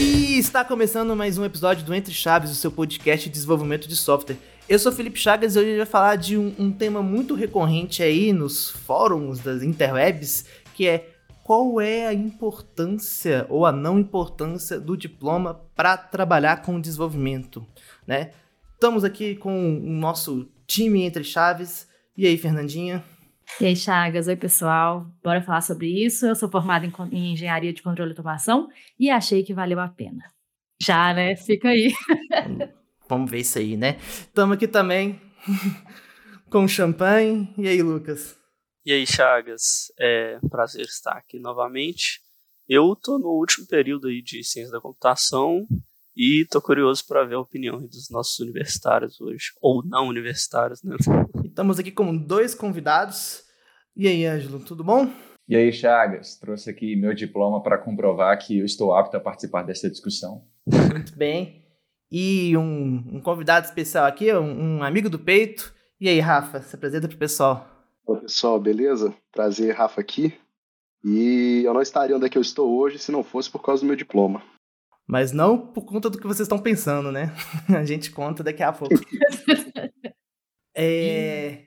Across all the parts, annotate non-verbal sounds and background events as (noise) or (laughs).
E está começando mais um episódio do Entre Chaves, o seu podcast de desenvolvimento de software. Eu sou Felipe Chagas e hoje eu vou falar de um, um tema muito recorrente aí nos fóruns das interwebs, que é qual é a importância ou a não importância do diploma para trabalhar com desenvolvimento, né? Estamos aqui com o nosso time entre chaves. E aí, Fernandinha? E aí, Chagas, oi pessoal, bora falar sobre isso. Eu sou formada em, em engenharia de controle e automação e achei que valeu a pena. Já, né? Fica aí. (laughs) Vamos ver isso aí, né? Estamos aqui também (laughs) com champanhe. E aí, Lucas? E aí, Chagas, é um prazer estar aqui novamente. Eu tô no último período aí de ciência da computação e tô curioso para ver a opinião dos nossos universitários hoje, ou não universitários, né? (laughs) Estamos aqui com dois convidados. E aí, Ângelo, tudo bom? E aí, Chagas, trouxe aqui meu diploma para comprovar que eu estou apto a participar dessa discussão. Muito bem. E um, um convidado especial aqui, um, um amigo do peito. E aí, Rafa, se apresenta pro pessoal. Oi, pessoal, beleza? Prazer, Rafa aqui. E eu não estaria onde é que eu estou hoje se não fosse por causa do meu diploma. Mas não por conta do que vocês estão pensando, né? (laughs) A gente conta daqui a pouco. (laughs) é...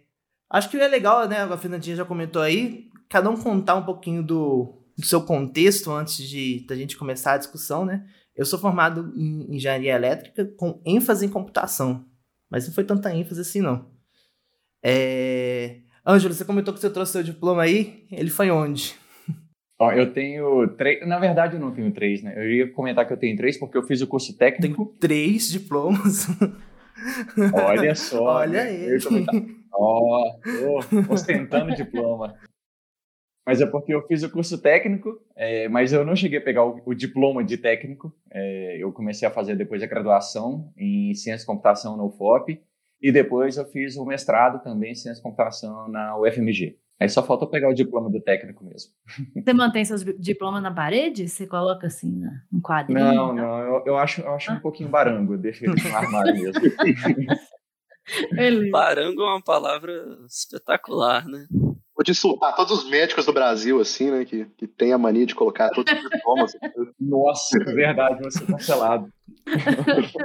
Acho que é legal, né? A Fernandinha já comentou aí, cada um contar um pouquinho do, do seu contexto antes de da gente começar a discussão, né? Eu sou formado em engenharia elétrica com ênfase em computação, mas não foi tanta ênfase assim, não. É... Ângelo, você comentou que você trouxe seu diploma aí. Ele foi onde? (laughs) Ó, eu tenho três. Na verdade, eu não tenho três, né? Eu ia comentar que eu tenho três porque eu fiz o curso técnico. Tenho três diplomas. (laughs) Olha (laughs) só. Olha né? ele. (laughs) Ó, ostentando diploma. Mas é porque eu fiz o curso técnico, é, mas eu não cheguei a pegar o, o diploma de técnico. É, eu comecei a fazer depois a graduação em Ciência e Computação na UFOP. E depois eu fiz o mestrado também em Ciência e Computação na UFMG. Aí só faltou pegar o diploma do técnico mesmo. (laughs) Você mantém seus diplomas na parede? Você coloca assim né? um quadrinho? Não, não, eu, eu acho, eu acho ah. um pouquinho barango, eu deixo ele no armário mesmo. (laughs) barango é uma palavra espetacular, né? Te insultar todos os médicos do Brasil, assim, né? Que, que tem a mania de colocar todos os diplomas. Nossa, é verdade, você cancelado.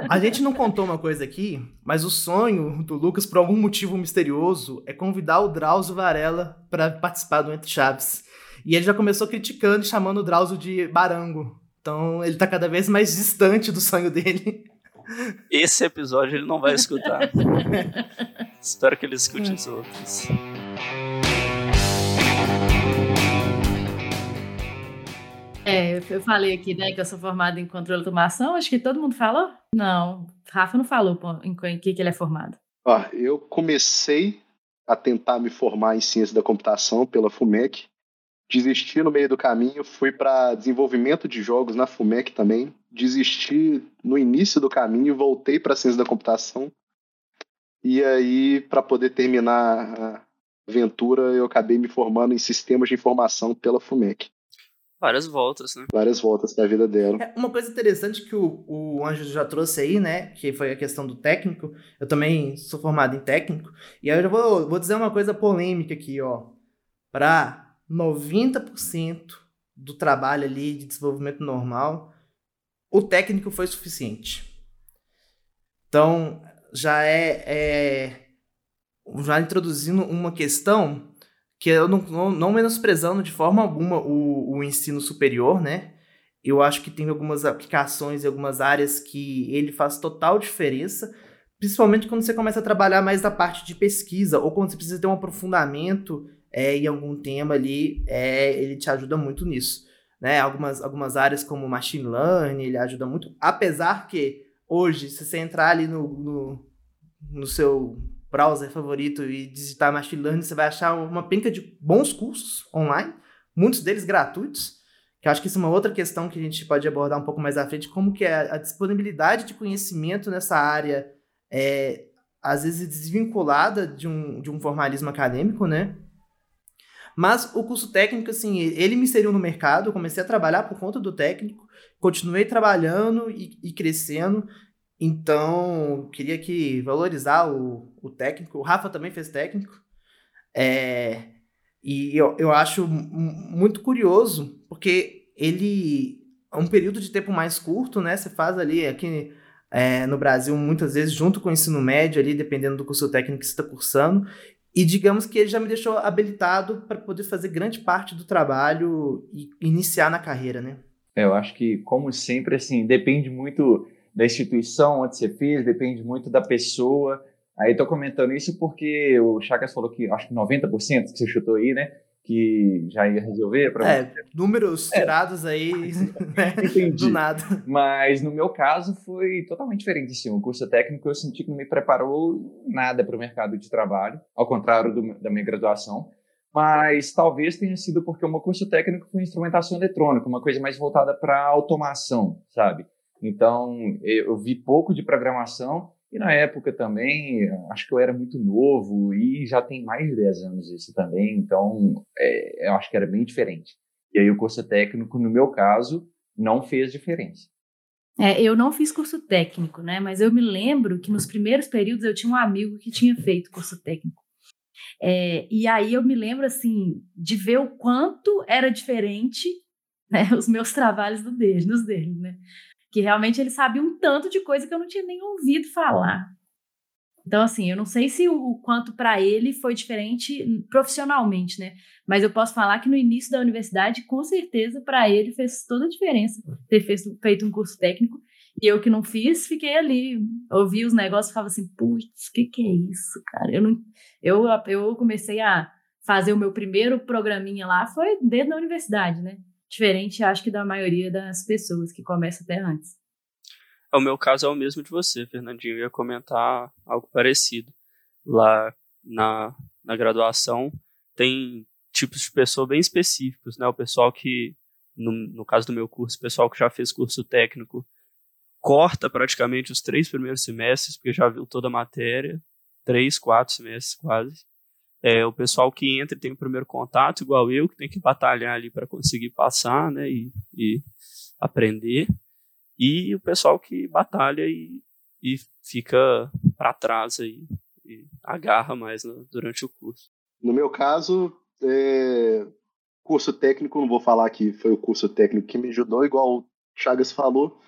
A gente não contou uma coisa aqui, mas o sonho do Lucas, por algum motivo misterioso, é convidar o Drauzio Varela para participar do Entre Chaves. E ele já começou criticando e chamando o Drauzio de barango. Então ele tá cada vez mais distante do sonho dele. Esse episódio ele não vai escutar. (laughs) Espero que ele escute os outros. É, eu falei aqui, né, que eu sou formada em controle de automação. Acho que todo mundo falou? Não, Rafa não falou em que, que ele é formado. Ó, eu comecei a tentar me formar em ciência da computação pela FUMEC. Desisti no meio do caminho, fui para desenvolvimento de jogos na FUMEC também. Desisti no início do caminho, voltei para ciência da computação. E aí, para poder terminar a aventura, eu acabei me formando em sistemas de informação pela FUMEC. Várias voltas, né? Várias voltas da vida dela. É uma coisa interessante que o, o Anjo já trouxe aí, né? Que foi a questão do técnico. Eu também sou formado em técnico. E aí eu já vou, vou dizer uma coisa polêmica aqui, ó. Para 90% do trabalho ali de desenvolvimento normal, o técnico foi suficiente. Então, já é, é já introduzindo uma questão que eu não, não, não, menosprezando de forma alguma o, o ensino superior, né? Eu acho que tem algumas aplicações e algumas áreas que ele faz total diferença, principalmente quando você começa a trabalhar mais da parte de pesquisa, ou quando você precisa ter um aprofundamento é, em algum tema ali, é, ele te ajuda muito nisso. Né? Algumas, algumas áreas como machine learning, ele ajuda muito, apesar que hoje, se você entrar ali no, no, no seu browser favorito e digitar Machine Learning, você vai achar uma penca de bons cursos online, muitos deles gratuitos, que eu acho que isso é uma outra questão que a gente pode abordar um pouco mais à frente, como que é a disponibilidade de conhecimento nessa área é, às vezes desvinculada de um, de um formalismo acadêmico, né? Mas o curso técnico, assim, ele me inseriu no mercado, eu comecei a trabalhar por conta do técnico, continuei trabalhando e, e crescendo, então, queria que valorizar o, o técnico. O Rafa também fez técnico. É, e eu, eu acho muito curioso, porque ele é um período de tempo mais curto, né? Você faz ali aqui é, no Brasil, muitas vezes, junto com o ensino médio, ali, dependendo do curso técnico que você está cursando. E digamos que ele já me deixou habilitado para poder fazer grande parte do trabalho e iniciar na carreira, né? É, eu acho que, como sempre, assim, depende muito da instituição onde você fez, depende muito da pessoa. Aí estou comentando isso porque o Chagas falou que acho que 90% que você chutou aí, né? Que já ia resolver para É, números é. tirados aí (laughs) né, do nada. Mas no meu caso foi totalmente diferente. Assim, o curso técnico eu senti que não me preparou nada para o mercado de trabalho, ao contrário do, da minha graduação. Mas talvez tenha sido porque o meu curso técnico foi instrumentação eletrônica, uma coisa mais voltada para automação, sabe? Então eu vi pouco de programação e na época também, acho que eu era muito novo e já tem mais de 10 anos isso também, então é, eu acho que era bem diferente. E aí o curso técnico, no meu caso, não fez diferença. É, eu não fiz curso técnico, né? Mas eu me lembro que nos primeiros períodos eu tinha um amigo que tinha feito curso técnico. É, e aí eu me lembro, assim, de ver o quanto era diferente né, (laughs) os meus trabalhos do dele, nos dele, né? Que realmente ele sabia um tanto de coisa que eu não tinha nem ouvido falar. Então, assim, eu não sei se o, quanto para ele foi diferente profissionalmente, né? Mas eu posso falar que no início da universidade, com certeza, para ele fez toda a diferença ter feito, um curso técnico. E eu que não fiz, fiquei ali, ouvi os negócios e falava assim: putz, o que, que é isso, cara? Eu, não, eu, eu comecei a fazer o meu primeiro programinha lá, foi dentro da universidade, né? Diferente, acho que, da maioria das pessoas que começam até antes. O meu caso é o mesmo de você, Fernandinho. Eu ia comentar algo parecido. Lá na, na graduação, tem tipos de pessoa bem específicos, né? O pessoal que, no, no caso do meu curso, o pessoal que já fez curso técnico, corta praticamente os três primeiros semestres, porque já viu toda a matéria, três, quatro semestres quase. É, o pessoal que entra tem o primeiro contato, igual eu, que tem que batalhar ali para conseguir passar, né, e, e, aprender. E o pessoal que batalha e, e fica para trás aí, e agarra mais no, durante o curso. No meu caso, é, curso técnico, não vou falar que foi o curso técnico que me ajudou, igual o Chagas falou.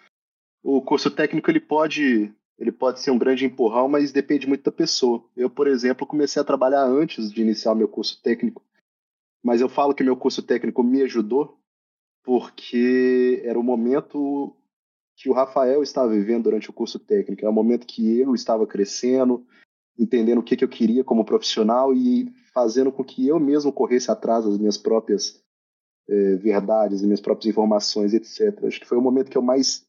O curso técnico ele pode ele pode ser um grande empurrão, mas depende muito da pessoa. Eu, por exemplo, comecei a trabalhar antes de iniciar meu curso técnico, mas eu falo que meu curso técnico me ajudou porque era o momento que o Rafael estava vivendo durante o curso técnico, era o momento que eu estava crescendo, entendendo o que, que eu queria como profissional e fazendo com que eu mesmo corresse atrás das minhas próprias eh, verdades, das minhas próprias informações, etc. Acho que foi o momento que eu mais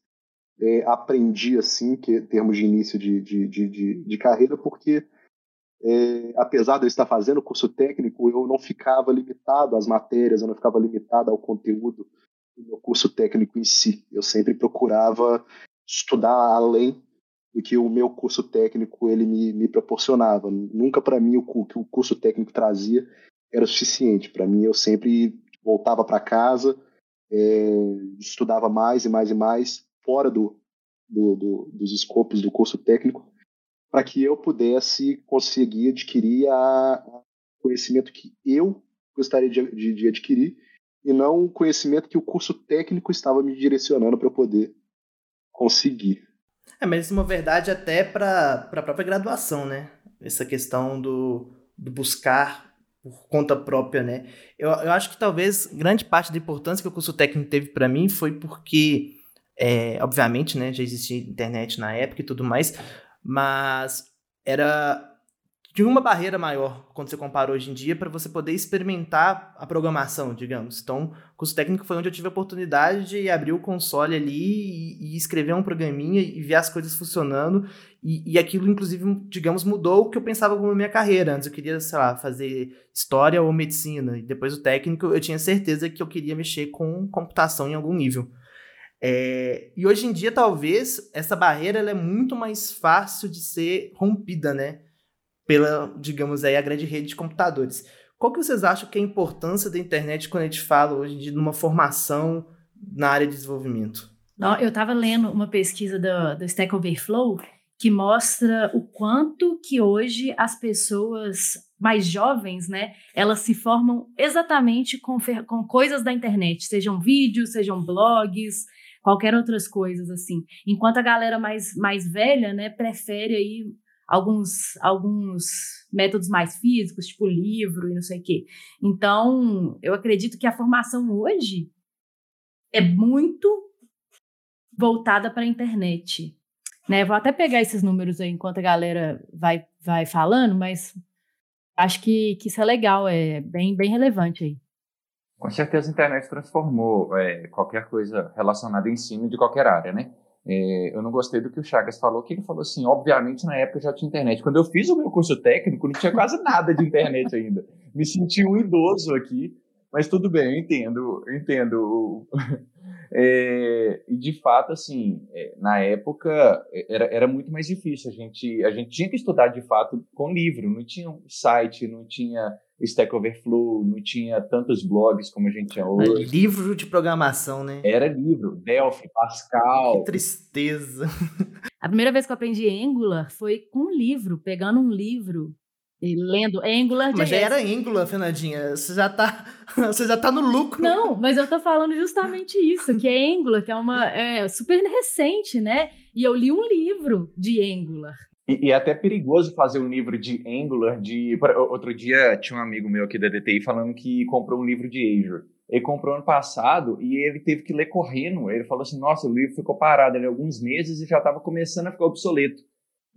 é, aprendi assim, que em termos de início de, de, de, de carreira, porque é, apesar de eu estar fazendo curso técnico, eu não ficava limitado às matérias, eu não ficava limitado ao conteúdo do meu curso técnico em si. Eu sempre procurava estudar além do que o meu curso técnico ele me, me proporcionava. Nunca para mim o que o curso técnico trazia era suficiente. Para mim eu sempre voltava para casa, é, estudava mais e mais e mais fora do, do, do, dos escopos do curso técnico, para que eu pudesse conseguir adquirir a, conhecimento que eu gostaria de, de, de adquirir e não o conhecimento que o curso técnico estava me direcionando para eu poder conseguir. É, mas é uma verdade até para a própria graduação, né? Essa questão do, do buscar por conta própria, né? Eu, eu acho que talvez grande parte da importância que o curso técnico teve para mim foi porque é, obviamente, né, já existia internet na época e tudo mais, mas era de uma barreira maior quando você compara hoje em dia para você poder experimentar a programação, digamos. Então, o curso técnico foi onde eu tive a oportunidade de abrir o console ali e, e escrever um programinha e ver as coisas funcionando. E, e, aquilo, inclusive, digamos, mudou o que eu pensava como minha carreira. Antes eu queria, sei lá, fazer história ou medicina. E depois o técnico, eu tinha certeza que eu queria mexer com computação em algum nível. É, e hoje em dia, talvez, essa barreira é muito mais fácil de ser rompida, né? Pela, digamos aí, a grande rede de computadores. Qual que vocês acham que é a importância da internet quando a gente fala hoje em dia numa formação na área de desenvolvimento? Eu estava lendo uma pesquisa do, do Stack Overflow que mostra o quanto que hoje as pessoas mais jovens, né, elas se formam exatamente com, com coisas da internet, sejam vídeos, sejam blogs, qualquer outras coisas assim. Enquanto a galera mais, mais velha, né, prefere aí alguns alguns métodos mais físicos, tipo livro e não sei o quê. Então, eu acredito que a formação hoje é muito voltada para a internet. Né? Vou até pegar esses números aí enquanto a galera vai, vai falando, mas acho que, que isso é legal, é bem, bem relevante aí. Com certeza a internet transformou é, qualquer coisa relacionada ao ensino de qualquer área, né? É, eu não gostei do que o Chagas falou, que ele falou assim, obviamente na época já tinha internet. Quando eu fiz o meu curso técnico, não tinha quase nada de internet ainda. Me senti um idoso aqui, mas tudo bem, eu entendo, eu entendo é, e de fato, assim, é, na época é, era, era muito mais difícil. A gente, a gente tinha que estudar de fato com livro, não tinha site, não tinha Stack Overflow, não tinha tantos blogs como a gente tinha hoje. livro de programação, né? Era livro, Delphi, Pascal. Que tristeza. (laughs) A primeira vez que eu aprendi Angular foi com um livro, pegando um livro e lendo Angular Mas já era Angular, Fernandinha. Você já tá, (laughs) você já tá no lucro. Não, mas eu tô falando justamente isso, que é Angular, que é uma é super recente, né? E eu li um livro de Angular. E, e, é até perigoso fazer um livro de Angular. De outro dia tinha um amigo meu aqui da DTI falando que comprou um livro de Azure. Ele comprou ano passado e ele teve que ler correndo. Ele falou assim: Nossa, o livro ficou parado ali alguns meses e já estava começando a ficar obsoleto,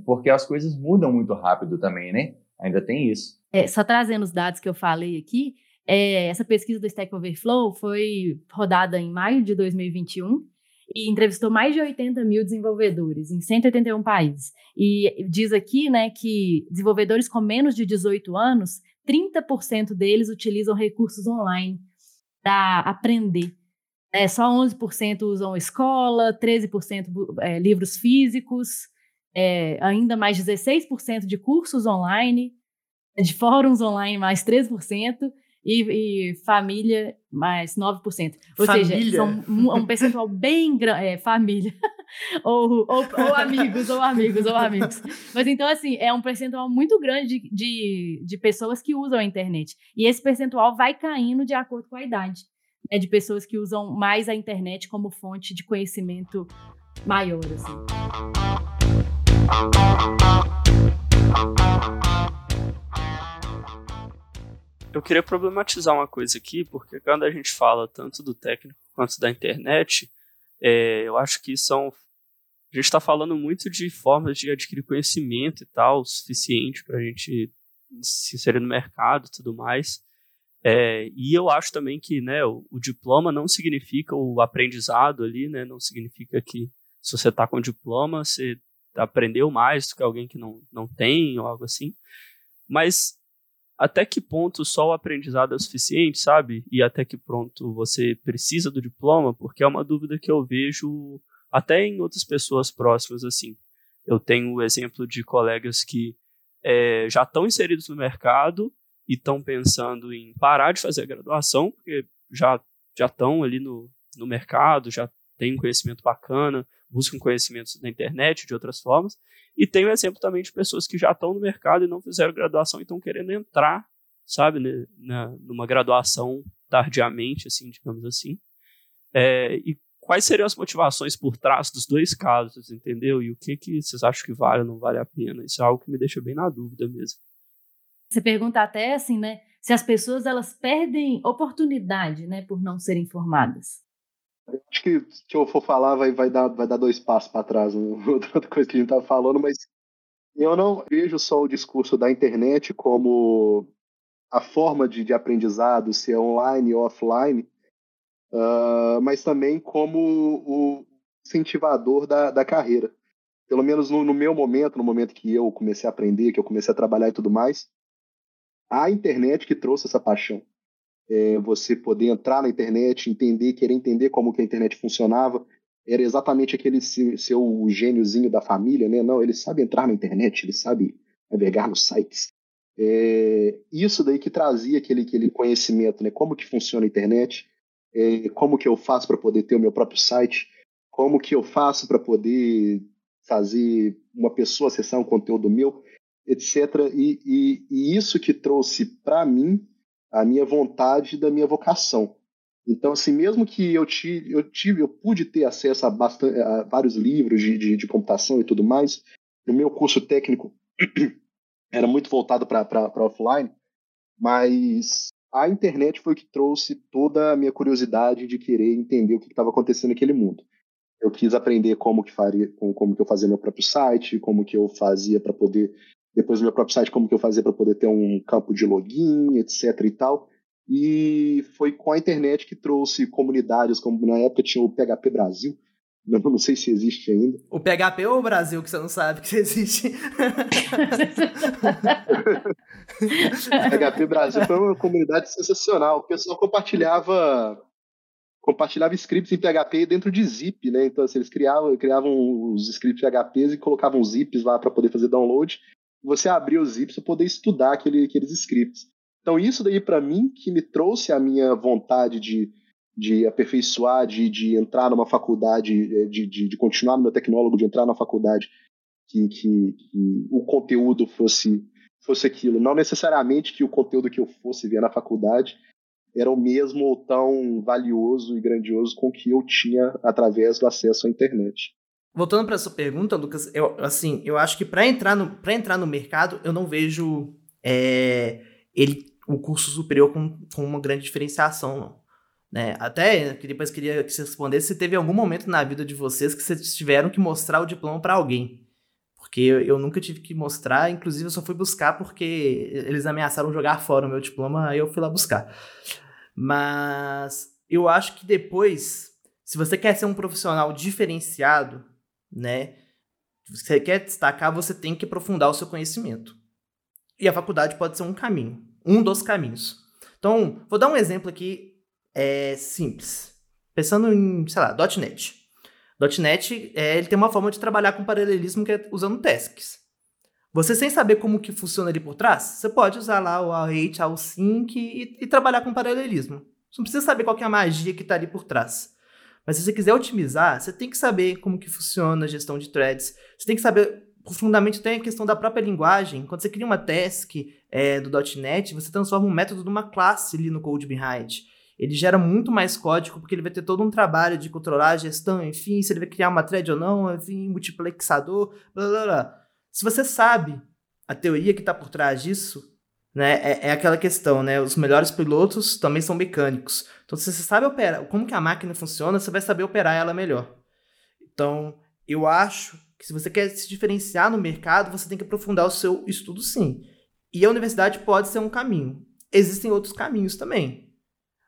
porque as coisas mudam muito rápido também, né? Ainda tem isso. É, só trazendo os dados que eu falei aqui, é, essa pesquisa do Stack Overflow foi rodada em maio de 2021 e entrevistou mais de 80 mil desenvolvedores em 181 países. E diz aqui né, que desenvolvedores com menos de 18 anos, 30% deles utilizam recursos online para aprender. É, só 11% usam escola, 13% é, livros físicos, é, ainda mais 16% de cursos online, de fóruns online mais 3%, e, e família mais 9%. Ou família. seja, são um, um (laughs) percentual bem grande. É, família. (laughs) ou, ou, ou, amigos, ou amigos, ou amigos. Mas então, assim, é um percentual muito grande de, de, de pessoas que usam a internet. E esse percentual vai caindo de acordo com a idade. Né, de pessoas que usam mais a internet como fonte de conhecimento maior. Assim. Eu queria problematizar uma coisa aqui, porque quando a gente fala tanto do técnico quanto da internet, é, eu acho que são. A gente está falando muito de formas de adquirir conhecimento e tal, o suficiente para a gente se inserir no mercado e tudo mais. É, e eu acho também que né, o, o, diploma não significa o aprendizado ali, né, não significa que se você está com diploma, você aprendeu mais do que alguém que não, não tem ou algo assim. Mas até que ponto só o aprendizado é o suficiente, sabe? E até que ponto você precisa do diploma? Porque é uma dúvida que eu vejo até em outras pessoas próximas, assim. Eu tenho o exemplo de colegas que é, já estão inseridos no mercado e estão pensando em parar de fazer a graduação, porque já já estão ali no, no mercado, já têm um conhecimento bacana, buscam conhecimentos na internet, de outras formas. E tem o exemplo também de pessoas que já estão no mercado e não fizeram graduação e estão querendo entrar, sabe, né, na, numa graduação tardiamente, assim, digamos assim. É, e quais seriam as motivações por trás dos dois casos, entendeu? E o que, que vocês acham que vale ou não vale a pena? Isso é algo que me deixa bem na dúvida mesmo. Você pergunta até assim, né? Se as pessoas elas perdem oportunidade, né, por não serem formadas. Acho que se eu for falar vai, vai, dar, vai dar dois passos para trás, (laughs) outra coisa que a gente estava falando, mas eu não vejo só o discurso da internet como a forma de, de aprendizado, se é online ou offline, uh, mas também como o incentivador da, da carreira. Pelo menos no, no meu momento, no momento que eu comecei a aprender, que eu comecei a trabalhar e tudo mais, a internet que trouxe essa paixão é, você poder entrar na internet, entender, querer entender como que a internet funcionava. Era exatamente aquele seu gêniozinho da família, né? Não, ele sabe entrar na internet, ele sabe navegar nos sites. É, isso daí que trazia aquele, aquele conhecimento, né? Como que funciona a internet, é, como que eu faço para poder ter o meu próprio site, como que eu faço para poder fazer uma pessoa acessar um conteúdo meu, etc. E, e, e isso que trouxe para mim a minha vontade da minha vocação. Então, assim, mesmo que eu tive, eu tive, eu pude ter acesso a, bastante, a vários livros de, de, de computação e tudo mais, o meu curso técnico (clears throat) era muito voltado para offline, mas a internet foi o que trouxe toda a minha curiosidade de querer entender o que estava acontecendo naquele mundo. Eu quis aprender como que faria, como, como que eu fazia meu próprio site, como que eu fazia para poder depois do meu próprio site como que eu fazia para poder ter um campo de login, etc e tal. E foi com a internet que trouxe comunidades, como na época tinha o PHP Brasil, (laughs) eu não sei se existe ainda. O PHP ou o Brasil, que você não sabe que existe? (laughs) PHP Brasil foi uma comunidade sensacional. O pessoal compartilhava compartilhava scripts em PHP dentro de zip, né? Então, assim, eles criavam, criavam os scripts PHPs e colocavam zips lá para poder fazer download. Você abria os zips para poder estudar aquele, aqueles scripts. Então, isso daí, para mim, que me trouxe a minha vontade de, de aperfeiçoar, de, de entrar numa faculdade, eh, de, de, de continuar no meu tecnólogo, de entrar na faculdade, que, que, que, o conteúdo fosse, fosse aquilo. Não necessariamente que o conteúdo que eu fosse ver na faculdade era o mesmo ou tão valioso e grandioso com que eu tinha através do acesso à internet. Voltando para sua pergunta, Lucas, eu, assim, eu acho que para entrar no entrar no mercado, eu não vejo é, ele o curso superior com, com uma grande diferenciação, não. Né? Até que depois queria que você respondesse se teve algum momento na vida de vocês que vocês tiveram que mostrar o diploma para alguém. Porque eu, eu, nunca tive que mostrar, inclusive eu só fui buscar porque eles ameaçaram jogar fora o meu diploma, aí eu fui lá buscar. Mas eu acho que depois, se você quer ser um profissional diferenciado, né? Se você quer destacar, você tem que aprofundar o seu conhecimento. E a faculdade pode ser um caminho, um dos caminhos. Então, vou dar um exemplo aqui é, simples. Pensando em, sei lá, .NET. .NET, é, ele tem uma forma de trabalhar com paralelismo que é usando tasks. Você sem saber como que funciona ali por trás, você pode usar lá o array, o sync e, e, trabalhar com paralelismo. Você não precisa saber qual é a magia que está ali por trás. Mas se você quiser otimizar, você tem que saber como que funciona a gestão de threads. Você tem que saber profundamente até a questão da própria linguagem. Quando você cria uma task é, do .NET, você transforma um método numa classe ali no code behind. Ele gera muito mais código, porque ele vai ter todo um trabalho de controlar a gestão, enfim, se ele vai criar uma thread ou não, enfim, multiplexador, blá blá blá. Se você sabe a teoria que está por trás disso, né, é, é, aquela questão, né? Os melhores pilotos também são mecânicos. Então, se você sabe operar, como que a máquina funciona, você vai saber operar ela melhor. Então, eu acho que se você quer se diferenciar no mercado, você tem que aprofundar o seu estudo, sim. E a universidade pode ser um caminho. Existem outros caminhos também.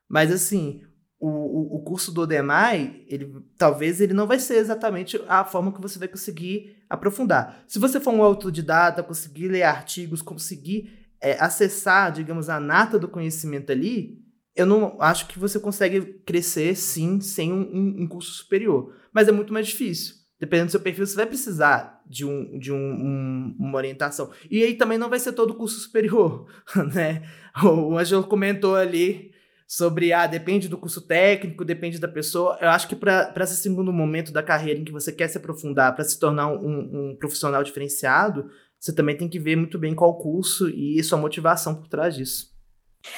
Mas, assim, o, o, curso do DEMAI, ele, talvez ele não vai ser exatamente a forma que você vai conseguir aprofundar. Se você for um autodidata, conseguir ler artigos, conseguir é, acessar, digamos, a nata do conhecimento ali, eu não acho que você consegue crescer, sim, sem um, um, um curso superior. Mas é muito mais difícil. Dependendo do seu perfil, você vai precisar de, um, de um, uma orientação. E aí também não vai ser todo curso superior, (laughs) né? O Angelo comentou ali sobre, ah, depende do curso técnico, depende da pessoa. Eu acho que para esse segundo momento da carreira em que você quer se aprofundar, para se tornar um, um profissional diferenciado, você também tem que ver muito bem qual curso e sua motivação por trás disso.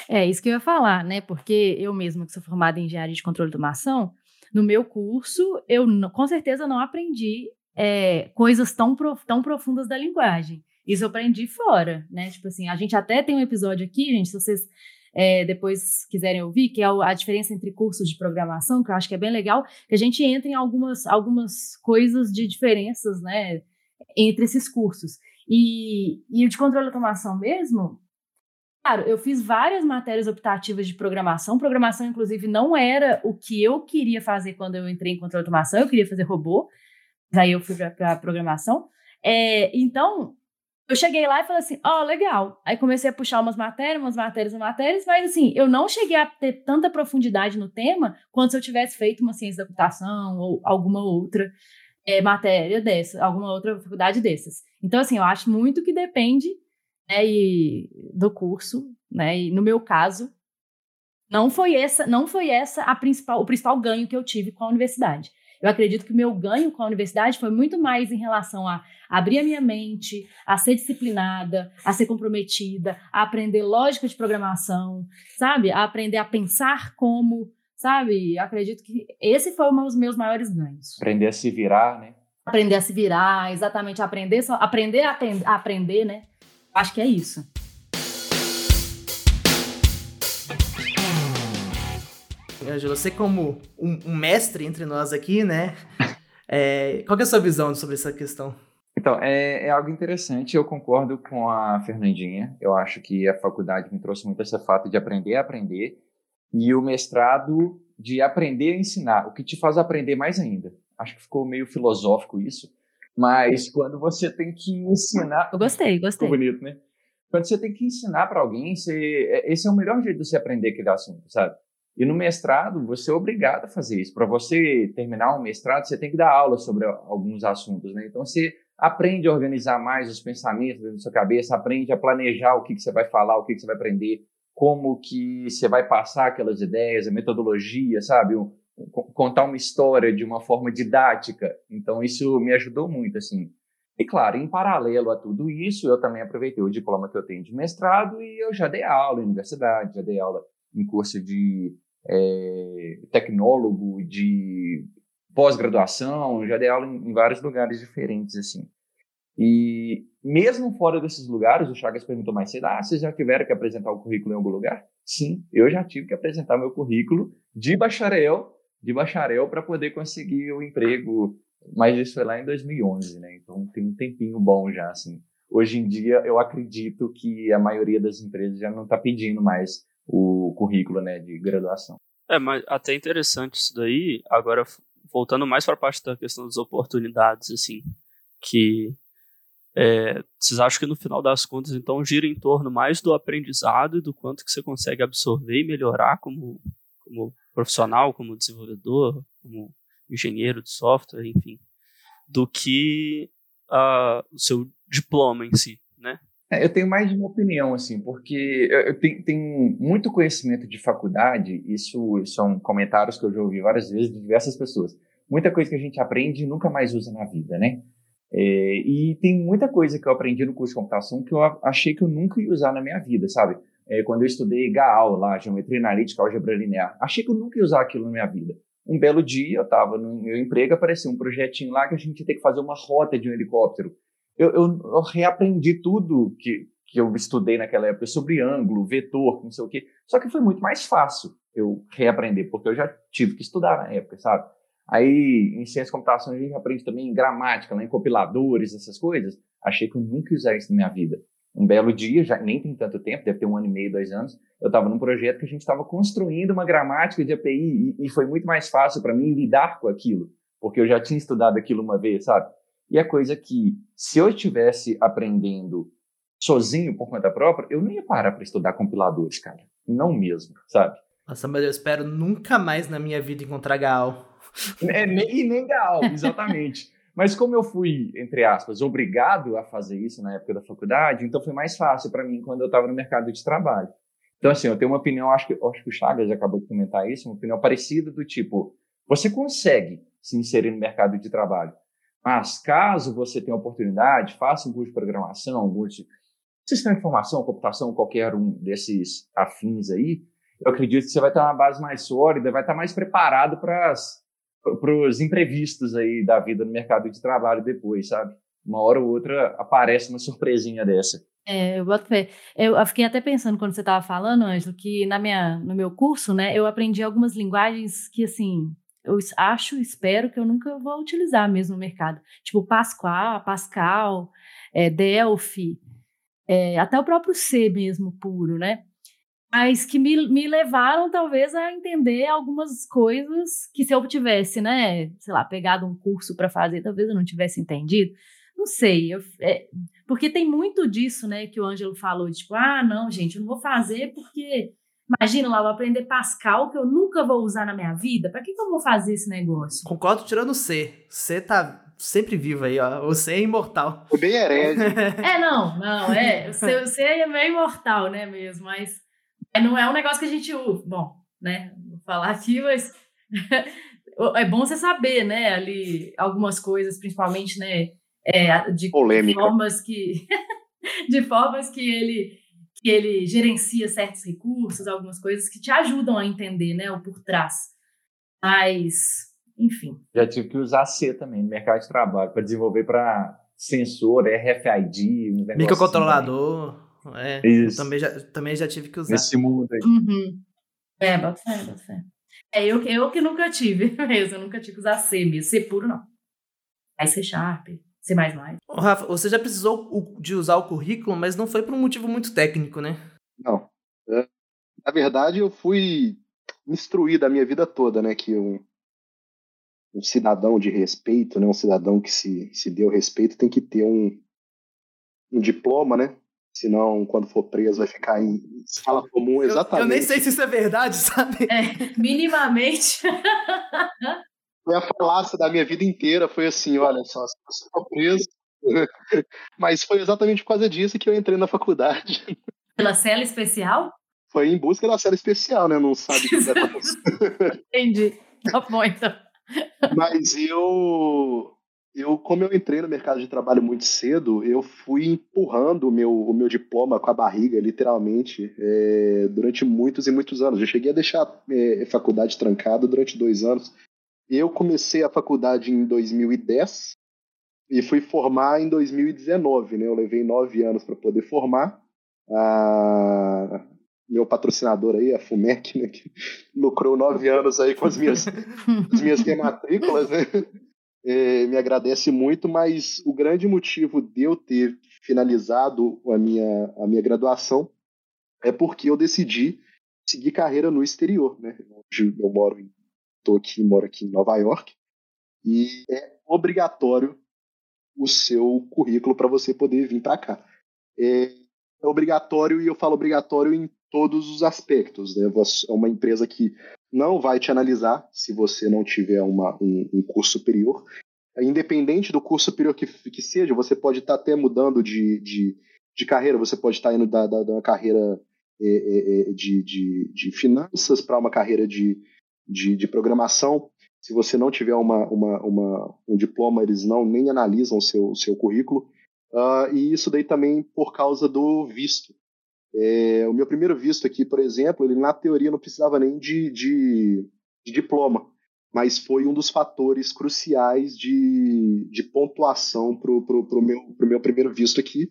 É isso que eu ia falar, né? Porque eu mesma que sou formada em engenharia de controle de automação, no meu curso eu com certeza não aprendi é, coisas tão, prof, tão profundas da linguagem. Isso eu aprendi fora, né? Tipo assim, a gente até tem um episódio aqui, gente, se vocês é, depois quiserem ouvir, que é a diferença entre cursos de programação, que eu acho que é bem legal, que a gente entra em algumas, algumas coisas de diferenças, né, entre esses cursos. E, e de controle de automação mesmo, claro, eu fiz várias matérias optativas de programação. Programação, inclusive, não era o que eu queria fazer quando eu entrei em controle de automação, eu queria fazer robô, aí eu fui para programação. É, então, eu cheguei lá e falei assim, ó, oh, legal. Aí comecei a puxar umas matérias, umas matérias, umas matérias, mas assim, eu não cheguei a ter tanta profundidade no tema quanto se eu tivesse feito uma ciência da computação ou alguma outra é, matéria dessa, alguma outra faculdade dessas. Então, assim, eu acho muito que depende né, e, do curso, né? E no meu caso, não foi essa, não foi essa a principal, o principal ganho que eu tive com a universidade. Eu acredito que o meu ganho com a universidade foi muito mais em relação a abrir a minha mente, a ser disciplinada, a ser comprometida, a aprender lógica de programação, sabe? A aprender a pensar como, sabe? Eu acredito que esse foi um dos meus maiores ganhos. Aprender a se virar, né? Aprender a se virar, exatamente, aprender só, aprender a, a aprender, né? Acho que é isso. Angela, você como um, um, mestre entre nós aqui, né? (laughs) É, qual é a sua visão sobre essa questão? Então, é, é, algo interessante, eu concordo com a Fernandinha, eu acho que a faculdade me trouxe muito esse fato de aprender a aprender, e o mestrado de aprender a ensinar, o que te faz aprender mais ainda. Acho que ficou meio filosófico isso, mas quando você tem que ensinar... Eu gostei, gostei. Ficou bonito, né? Quando você tem que ensinar para alguém, você, é, esse é o melhor jeito de você aprender aquele assunto, sabe? E no mestrado, você é obrigado a fazer isso. Para você terminar um mestrado, você tem que dar aula sobre alguns assuntos, né? Então, você aprende a organizar mais os pensamentos dentro da sua cabeça, aprende a planejar o que, que você vai falar, o que, que você vai aprender, como que você vai passar aquelas ideias, a metodologia, sabe? Contar uma história de uma forma didática. Então, isso me ajudou muito, assim. E, claro, em paralelo a tudo isso, eu também aproveitei o diploma que eu tenho de mestrado e eu já dei aula em universidade, já dei aula em curso de é, tecnólogo, de pós-graduação, já dei aula em, em, vários lugares diferentes, assim. E mesmo fora desses lugares, o Chagas perguntou mais cedo, ah, vocês já tiveram que apresentar o currículo em algum lugar? Sim, eu já tive que apresentar meu currículo de bacharel, de bacharel para poder conseguir o emprego, mas isso foi lá em 2011, né? Então tem um tempinho bom já, assim. Hoje em dia, eu acredito que a maioria das empresas já não está pedindo mais o currículo né, de graduação. É, mas até interessante isso daí. Agora, voltando mais para a parte da questão das oportunidades, assim, que é, vocês acham que no final das contas, então, gira em torno mais do aprendizado e do quanto que você consegue absorver e melhorar como, como profissional, como desenvolvedor, como engenheiro de software, enfim, do que uh, o seu diploma em si, né? É, eu tenho mais uma opinião, assim, porque eu tenho, tenho, muito conhecimento de faculdade, isso são comentários que eu já ouvi várias vezes de diversas pessoas. Muita coisa que a gente aprende e nunca mais usa na vida, né? É, e tem muita coisa que eu aprendi no curso de computação que eu achei que eu nunca ia usar na minha vida, sabe? É, quando eu estudei GAAL lá, Geometria Analítica, Álgebra Linear, achei que eu nunca ia usar aquilo na minha vida. Um belo dia, eu estava no meu emprego, apareceu um projetinho lá que a gente ia ter que fazer uma rota de um helicóptero eu, eu, eu reaprendi tudo que, que eu estudei naquela época sobre ângulo, vetor, não sei o quê. Só que foi muito mais fácil eu reaprender, porque eu já tive que estudar na época, sabe? Aí, em ciência de computação, a gente aprende também em gramática, em compiladores, essas coisas. Achei que eu nunca ia usar isso na minha vida. Um belo dia, já nem tem tanto tempo, deve ter um ano e meio, dois anos, eu estava num projeto que a gente estava construindo uma gramática de API e, e foi muito mais fácil para mim lidar com aquilo, porque eu já tinha estudado aquilo uma vez, sabe? E é coisa que, se eu estivesse aprendendo sozinho por conta própria, eu não ia parar para estudar compiladores, cara. Não mesmo, sabe? Nossa, mas eu espero nunca mais na minha vida encontrar Gal. É, nem, nem Gal, exatamente. Mas como eu fui, entre aspas, obrigado a fazer isso na época da faculdade, então foi mais fácil para mim quando eu estava no mercado de trabalho. Então, assim, eu tenho uma opinião, acho que, acho que o Chagas acabou de comentar isso, uma opinião parecida do tipo, você consegue se inserir no mercado de trabalho, mas caso você tenha oportunidade, faça um curso de programação, um curso de sistema de informação, computação, qualquer um desses afins aí, eu acredito que você vai ter uma base mais sólida, vai estar mais preparado para os imprevistos aí da vida no mercado de trabalho depois, sabe? Uma hora ou outra aparece uma surpresinha dessa. É, eu boto fé. Eu, eu fiquei até pensando quando você estava falando, Ângelo, que na minha, no meu curso, né, eu aprendi algumas linguagens que, assim, eu acho, espero que eu nunca vou utilizar mesmo no mercado. Tipo Pascal, Pascal, é, Delphi, é, até o próprio C mesmo, puro, né? Mas que me, me levaram, talvez, a entender algumas coisas que se eu tivesse, né, sei lá, pegado um curso para fazer, talvez eu não tivesse entendido. Não sei, eu, é, porque tem muito disso, né, que o Ângelo falou, tipo, ah, não, gente, eu não vou fazer porque Imagina lá, eu vou aprender Pascal, que eu nunca vou usar na minha vida. Para que, que eu vou fazer esse negócio? Concordo tirando o C. C tá sempre vivo aí, ó. O C é imortal. O bem herege. (laughs) é, não, não, é. O C, o C é meio imortal, né, mesmo. Mas, mas não é um negócio que a gente usa. Bom, né, vou falar aqui, mas (laughs) é bom você saber, né, ali algumas coisas, principalmente, né, é, de Polêmica. formas que (laughs) de formas que ele que ele gerencia certos recursos, algumas coisas que te ajudam a entender, né, o por trás. Mas, enfim. Já tive que usar C também no mercado de trabalho para desenvolver para sensor, RFID, um assim microcontrolador. É, Isso. Também já, também já tive que usar. Nesse mundo aí. Uhum. É, bota fé, bota fé. É, eu, eu que nunca tive (laughs) mesmo, eu nunca tive que usar C mesmo, C puro não. Aí C Sharp, C++. Ô, Rafa, você já precisou de usar o currículo, mas não foi por um motivo muito técnico, né? Não. É, na verdade, eu fui instruído a minha vida toda, né? Que um, um cidadão de respeito, né? Um cidadão que se, se deu respeito tem que ter um, um diploma, né? Senão, quando for preso, vai ficar em sala comum Eu- exatamente. Eu, nem sei se isso é verdade, (laughs) sabe? É, minimamente. Foi a falácia da minha vida inteira. Foi assim: olha só, se você for preso. (laughs) Mas foi exatamente por causa disso que eu entrei na faculdade. Pela cela especial? Foi em busca da série especial, né? Não sabe o que vai acontecer. (laughs) Entendi. Tá bom, então. Mas eu, eu, como eu entrei no mercado de trabalho muito cedo, eu fui empurrando o meu, o meu diploma com a barriga, literalmente, é, durante muitos e muitos anos. Eu cheguei a deixar é, a faculdade trancada durante dois anos. Eu comecei a faculdade em 2010 e fui formar em 2019, né? Eu levei nove anos para poder formar. Ah, meu patrocinador aí, a FUMEC, né, que lucrou nove anos aí com as minhas, (laughs) as minhas rematrículas, né? É, me agradece muito, mas o grande motivo de eu ter finalizado a minha, a minha graduação é porque eu decidi seguir carreira no exterior, né? Eu moro em, tô aqui, moro aqui em Nova York e é obrigatório o seu currículo para você poder vir para cá. É, é obrigatório e eu falo obrigatório em todos os aspectos. Né? É uma empresa que não vai te analisar se você não tiver uma, um, um curso superior. Independente do curso superior que, que seja, você pode estar até mudando de, de, de carreira, você pode estar indo da, da, da carreira é, é, é, de, de, de finanças para uma carreira de, de, de programação. Se você não tiver uma, uma, uma, um diploma, eles não nem analisam o seu, seu currículo. Ah, e isso daí também por causa do visto. É, o meu primeiro visto aqui, por exemplo, ele na teoria não precisava nem de, de, de diploma, mas foi um dos fatores cruciais de, de pontuação para o meu, pro meu primeiro visto aqui.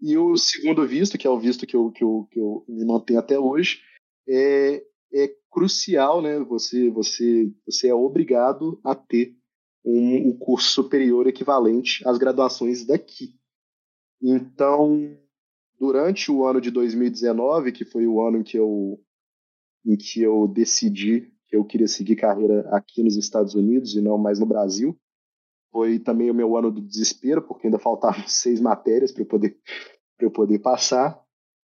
E o segundo visto, que é o visto que eu, que eu, que eu me mantenho até hoje, é, é crucial, né? Você, você, você é obrigado a ter um, um curso superior equivalente às graduações daqui. Então, durante o ano de 2019, que foi o ano em que eu, em que eu decidi que eu queria seguir carreira aqui nos Estados Unidos e não mais no Brasil, foi também o meu ano do desespero, porque ainda faltavam (laughs) seis matérias para eu poder para eu poder passar.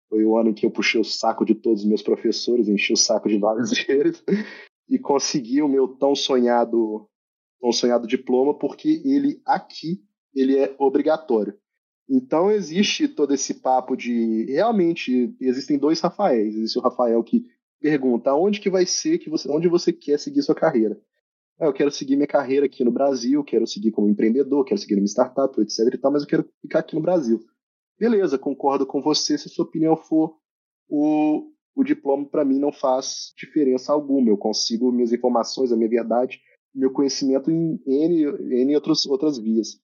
Foi o ano em que eu puxei o saco de todos os meus professores, enchi o saco de vários (laughs) deles e consegui o meu tão sonhado tão sonhado diploma, porque ele aqui ele é obrigatório. Então existe todo esse papo de realmente existem dois Rafaéis. Existe o Rafael que pergunta onde que vai ser que você, onde você quer seguir sua carreira. Ah, eu quero seguir minha carreira aqui no Brasil, quero seguir como empreendedor, quero seguir numa startup, etc. E tal, mas eu quero ficar aqui no Brasil. Beleza, concordo com você se sua opinião for o, o diploma para mim não faz diferença alguma. Eu consigo minhas informações, a minha verdade, meu conhecimento em N, N outros, outras vias.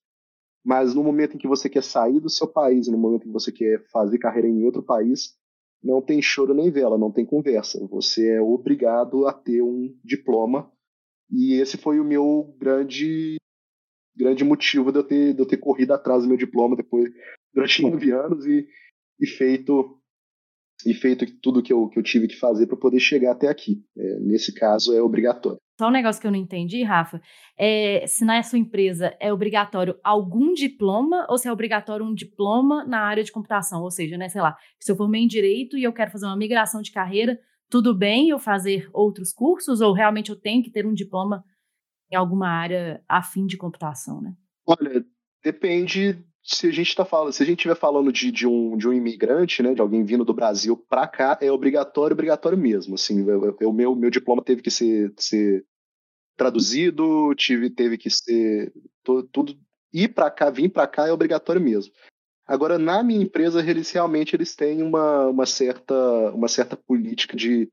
Mas no momento em que você quer sair do seu país, no momento em que você quer fazer carreira em outro país, não tem choro nem vela, não tem conversa. Você é obrigado a ter um diploma. E esse foi o meu grande grande motivo de eu ter, de eu ter corrido atrás do meu diploma depois durante nove anos e, e feito e feito tudo que eu, que eu tive que fazer para poder chegar até aqui. É, nesse caso, é obrigatório. Só um negócio que eu não entendi, Rafa, é se na sua empresa é obrigatório algum diploma ou se é obrigatório um diploma na área de computação, ou seja, né, sei lá, se eu formei em direito e eu quero fazer uma migração de carreira, tudo bem eu fazer outros cursos ou realmente eu tenho que ter um diploma em alguma área afim de computação, né? Olha, depende se a gente está falando, se a gente estiver falando de, de, um, de um imigrante, né, de alguém vindo do Brasil para cá, é obrigatório, obrigatório mesmo. Assim, o meu, meu diploma teve que ser, ser traduzido, tive, teve que ser tudo ir para cá, vir para cá é obrigatório mesmo. Agora, na minha empresa, eles realmente eles têm uma, uma, certa, uma certa política de,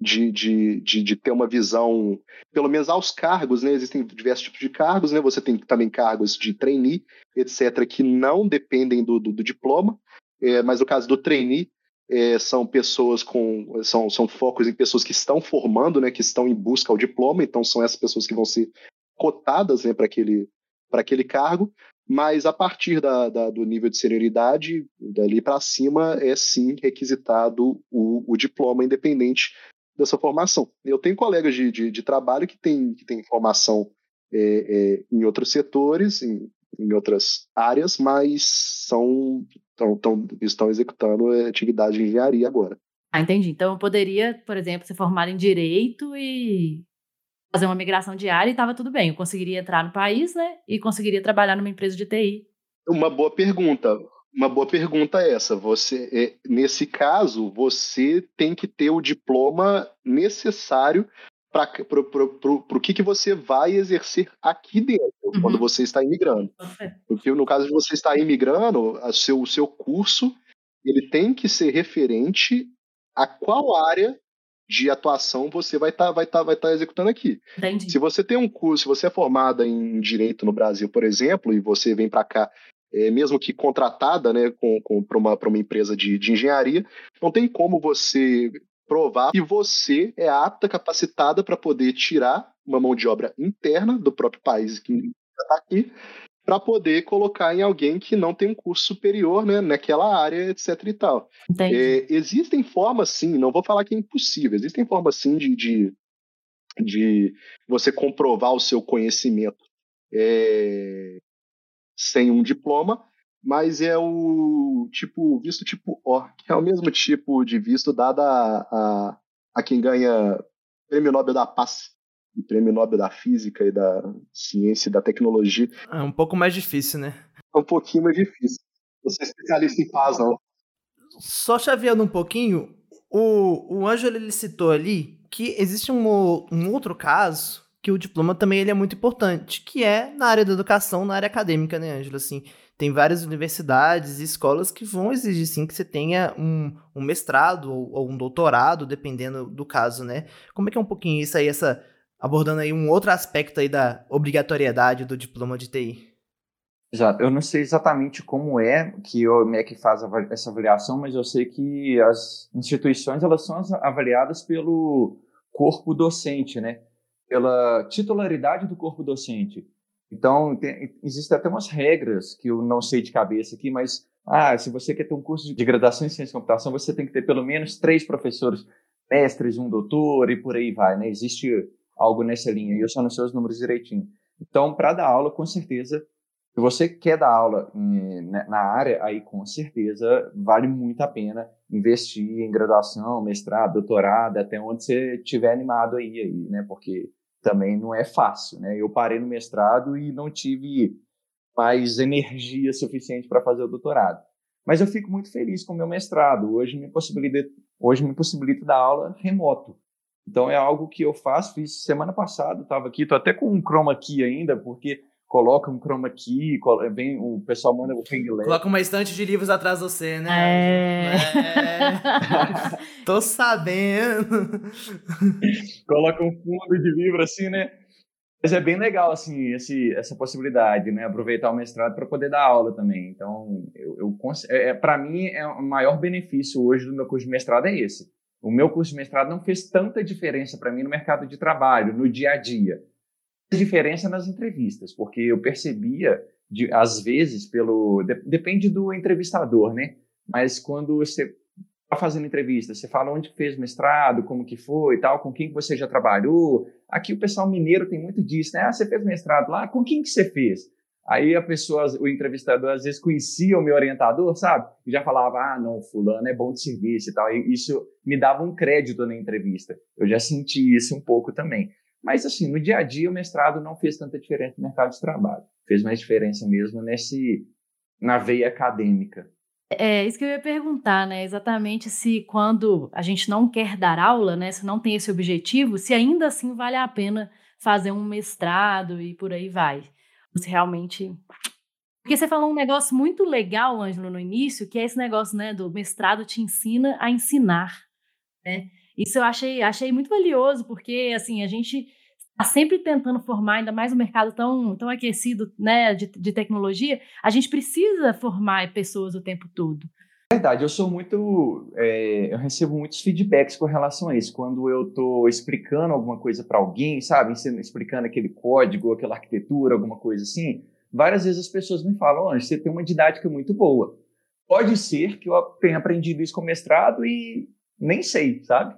de, de, de, de, ter uma visão, pelo menos aos cargos, né? Existem diversos tipos de cargos, né? Você tem também cargos de trainee, etc., que não dependem do, do, do diploma, é, mas no caso do trainee, é, são pessoas com. São, são focos em pessoas que estão formando, né? Que estão em busca ao diploma, então são essas pessoas que vão ser cotadas né, para aquele, aquele cargo mas a partir da, da, do nível de senioridade, dali para cima, é sim requisitado o, o, diploma independente dessa formação. Eu tenho colegas de, de, de trabalho que têm que tem formação é, é, em outros setores, em, em, outras áreas, mas são, tão, tão, estão executando atividade de engenharia agora. Ah, entendi. Então eu poderia, por exemplo, ser formado em direito e fazer uma migração diária e estava tudo bem. Eu conseguiria entrar no país, né? E conseguiria trabalhar numa empresa de TI. Uma boa pergunta. Uma boa pergunta é essa. Você, é, nesse caso, você tem que ter o diploma necessário para o que, que você vai exercer aqui dentro, uhum. quando você está imigrando. Porque no caso de você estar imigrando, o seu, o seu curso ele tem que ser referente a qual área de atuação você vai estar tá, vai tá, vai tá executando aqui. Entendi. Se você tem um curso, se você é formada em direito no Brasil, por exemplo, e você vem para cá, é, mesmo que contratada né, com, com, para uma, uma empresa de, de engenharia, não tem como você provar que você é apta, capacitada para poder tirar uma mão de obra interna do próprio país que está aqui para poder colocar em alguém que não tem um curso superior né, naquela área, etc. e tal. É, existem formas, sim, não vou falar que é impossível, existem formas, sim, de, de, de você comprovar o seu conhecimento é, sem um diploma, mas é o tipo visto tipo O, que é o mesmo tipo de visto dado a, a, a quem ganha prêmio Nobel da Paz e prêmio Nobel da Física e da Ciência e da Tecnologia. É um pouco mais difícil, né? É um pouquinho mais difícil. Você é especialista em paz, não. Só chaveando um pouquinho, o, o Ângelo ele citou ali que existe um, um outro caso que o diploma também ele é muito importante, que é na área da educação, na área acadêmica, né, Ângelo? Assim, tem várias universidades e escolas que vão exigir sim que você tenha um, um mestrado ou, ou, um doutorado, dependendo do caso, né? Como é que é um pouquinho isso aí, essa abordando aí um outro aspecto aí da obrigatoriedade do diploma de TI. Exato. Eu não sei exatamente como é que o MEC faz essa avaliação, mas eu sei que as instituições elas são avaliadas pelo corpo docente, né? Pela titularidade do corpo docente. Então, tem, existem até umas regras que eu não sei de cabeça aqui, mas ah, se você quer ter um curso de graduação em ciência da computação, você tem que ter pelo menos três professores mestres, um doutor e por aí vai, né? Existe algo nessa linha, e eu só não sei os números direitinho. Então, para dar aula, com certeza, se você quer dar aula em, né, na área, aí com certeza vale muito a pena investir em graduação, mestrado, doutorado, até onde você estiver animado aí, aí, né? Porque também não é fácil, né? Eu parei no mestrado e não tive mais energia suficiente para fazer o doutorado. Mas eu fico muito feliz com o meu mestrado. Hoje me possibilita, hoje me possibilita dar aula remoto. Então é algo que eu faço, fiz semana passada, estava aqui, tô até com um chroma key ainda, porque coloca um chroma key, vem, o pessoal manda o light. Coloca uma estante de livros atrás de você, né? É. é. Tô sabendo. coloca um fundo de livro assim, né? Mas é bem legal, assim, esse, essa possibilidade, né? Aproveitar o mestrado para poder dar aula também. Então, eu, eu é, é para mim, é o maior benefício hoje do meu curso de mestrado é esse o meu curso de mestrado não fez tanta diferença para mim no mercado de trabalho, no dia a dia. Diferença nas entrevistas, porque eu percebia, de, às vezes, pelo. De, depende do entrevistador, né? Mas quando você está fazendo entrevista, você fala onde fez mestrado, como que foi e tal, com quem você já trabalhou. Aqui o pessoal mineiro tem muito disso, né? Ah, você fez mestrado lá, com quem que você fez? Aí a pessoa, o entrevistador, às vezes conhecia o meu orientador, sabe? E já falava, ah, não, fulano é bom de serviço e tal. E isso me dava um crédito na entrevista. Eu já senti isso um pouco também. Mas, assim, no dia a dia, o mestrado não fez tanta diferença no mercado de trabalho. Fez mais diferença mesmo nesse, na veia acadêmica. É isso que eu ia perguntar, né? Exatamente se quando a gente não quer dar aula, né? Se não tem esse objetivo, se ainda assim vale a pena fazer um mestrado e por aí vai. Você realmente porque você falou um negócio muito legal, Ângelo, no início, que é esse negócio, né, do mestrado te ensina a ensinar, né? Isso eu achei, achei muito valioso, porque, assim, a gente está sempre tentando formar, ainda mais um mercado tão, tão aquecido, né, de, de tecnologia, a gente precisa formar pessoas o tempo todo. Verdade, eu sou muito. É, eu recebo muitos feedbacks com relação a isso. Quando eu estou explicando alguma coisa para alguém, sabe? Explicando aquele código, aquela arquitetura, alguma coisa assim várias vezes as pessoas me falam, oh, você tem uma didática muito boa. Pode ser que eu tenha aprendido isso com mestrado e nem sei, sabe?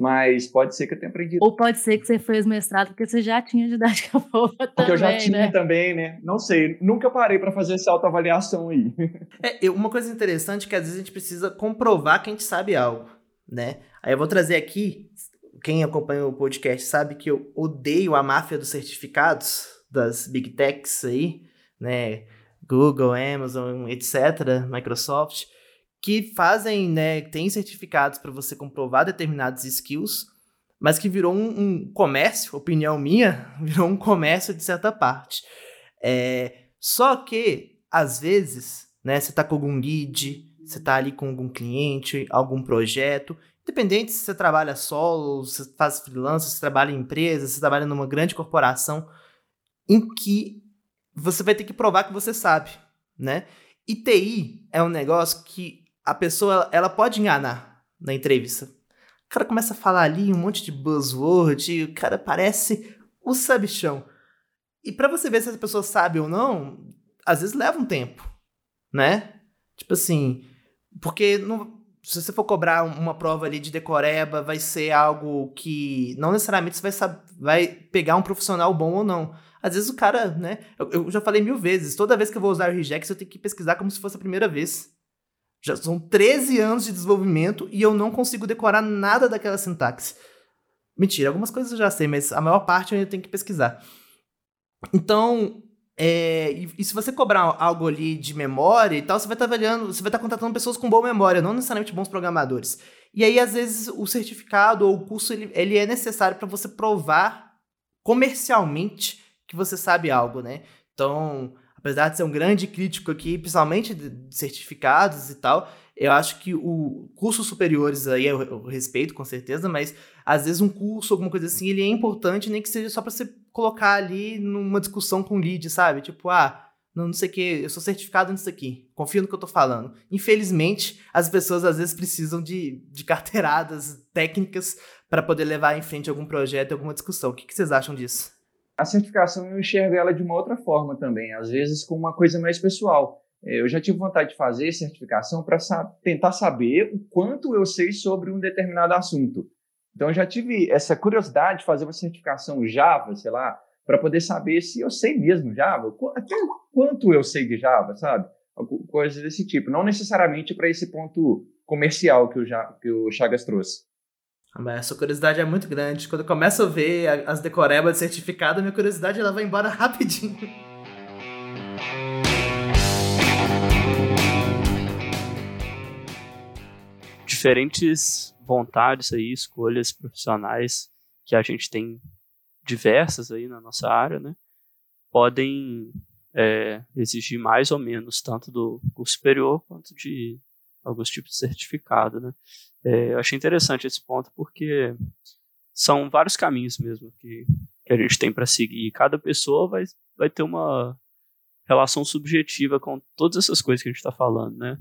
Mas pode ser que eu tenha aprendido. Ou pode ser que você fez mestrado porque você já tinha didática (laughs) boa também, Porque eu já tinha né? também, né? Não sei, nunca parei para fazer essa autoavaliação aí. (laughs) É, uma coisa interessante é que às vezes a gente precisa comprovar que a gente sabe algo, né? Aí eu vou trazer aqui, quem acompanha o podcast sabe que eu odeio a máfia dos certificados das big techs aí, né, Google, Amazon, etc., Microsoft, que fazem, né, tem certificados para você comprovar determinados skills, mas que virou um, um, comércio, opinião minha, (laughs) virou um comércio de certa parte. É, só que, às vezes, né, você está com algum lead, você está ali com algum cliente, algum projeto, independente se você trabalha solo, se faz freelance, se trabalha em empresa, se trabalha numa grande corporação, em que você vai ter que provar que você sabe, né? E TI é um negócio que a pessoa ela pode enganar na entrevista. O cara começa a falar ali um monte de buzzword, e o cara parece o sabichão. E para você ver se essa pessoa sabe ou não, às vezes leva um tempo, né? Tipo assim, porque não, se você for cobrar uma prova ali de decoreba, vai ser algo que não necessariamente você vai, vai pegar um profissional bom ou não. Às vezes o cara, né? Eu, eu, já falei mil vezes, toda vez que eu vou usar o regex, eu tenho que pesquisar como se fosse a primeira vez. Já são 13 anos de desenvolvimento e eu não consigo decorar nada daquela sintaxe. Mentira, algumas coisas eu já sei, mas a maior parte eu ainda tenho que pesquisar. Então, é, e, e, se você cobrar algo ali de memória e tal, você vai estar tá avaliando, você vai estar tá contratando pessoas com boa memória, não necessariamente bons programadores. E aí, às vezes, o certificado ou o curso ele, ele é necessário para você provar comercialmente que você sabe algo, né? Então, apesar de ser um grande crítico aqui, principalmente de certificados e tal, eu acho que o cursos superiores aí eu, respeito com certeza, mas às vezes um curso, alguma coisa assim, ele é importante, nem que seja só para você colocar ali numa discussão com o lead, sabe? Tipo, ah, não, não sei o que, eu sou certificado nisso aqui, confio no que eu tô falando. Infelizmente, as pessoas às vezes precisam de, de carteiradas técnicas para poder levar em frente algum projeto, alguma discussão. O que, que vocês acham disso? A certificação eu enxergo ela de uma outra forma também, às vezes com uma coisa mais pessoal. É, eu já tive vontade de fazer certificação para sa tentar saber o quanto eu sei sobre um determinado assunto. Então, eu já tive essa curiosidade de fazer uma certificação Java, sei lá, para poder saber se eu sei mesmo Java, até quanto eu sei de Java, sabe? Coisas desse tipo. Não necessariamente para esse ponto comercial que o, que o Chagas trouxe. Mas essa curiosidade é muito grande. Quando eu começo a ver as decorebas de certificado, minha curiosidade ela vai embora (laughs) rapidinho. Diferentes vontades aí, escolhas profissionais que a gente tem diversas aí na nossa área, né? Podem é, exigir mais ou menos tanto do curso superior quanto de alguns tipos de certificado, né? É, eu achei interessante esse ponto porque são vários caminhos mesmo que, que a gente tem para seguir. Cada pessoa vai, vai ter uma relação subjetiva com todas essas coisas que a gente está falando, né?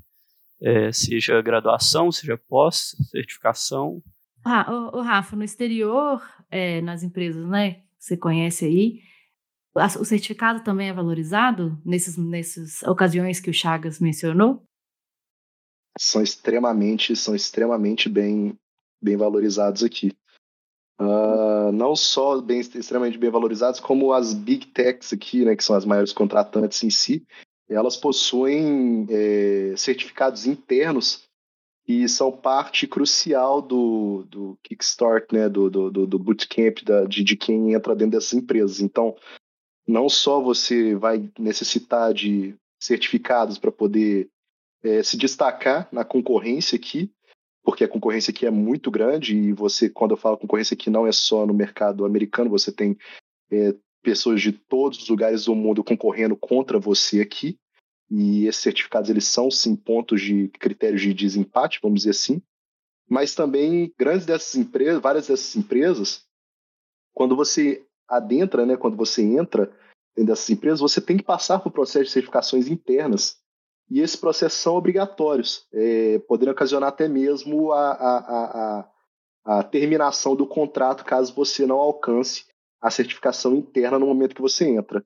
É, seja graduação, seja pós, certificação. Ah, o, o Rafa, no exterior, é, nas empresas, né? Você conhece aí, o certificado também é valorizado nesses, nessas ocasiões que o Chagas mencionou? São extremamente, são extremamente bem, bem valorizados aqui. Uh, não só bem, extremamente bem valorizados, como as big techs aqui, né, que são as maiores contratantes em si, elas possuem é, certificados internos e são parte crucial do, do Kickstart, né, do, do, do bootcamp da, de, de quem entra dentro dessas empresas. Então, não só você vai necessitar de certificados para poder é, se destacar na concorrência aqui, porque a concorrência aqui é muito grande e você, quando eu falo concorrência aqui, não é só no mercado americano, você tem é, pessoas de todos os lugares do mundo concorrendo contra você aqui. E esses certificados eles são sim pontos de critérios de desempate, vamos dizer assim. Mas também grandes dessas empresas, várias dessas empresas, quando você adentra, né, quando você entra dentro dessas empresas, você tem que passar por processo de certificações internas e esses processos são obrigatórios, é, podendo ocasionar até mesmo a, a, a, a, terminação do contrato caso você não alcance a certificação interna no momento que você entra.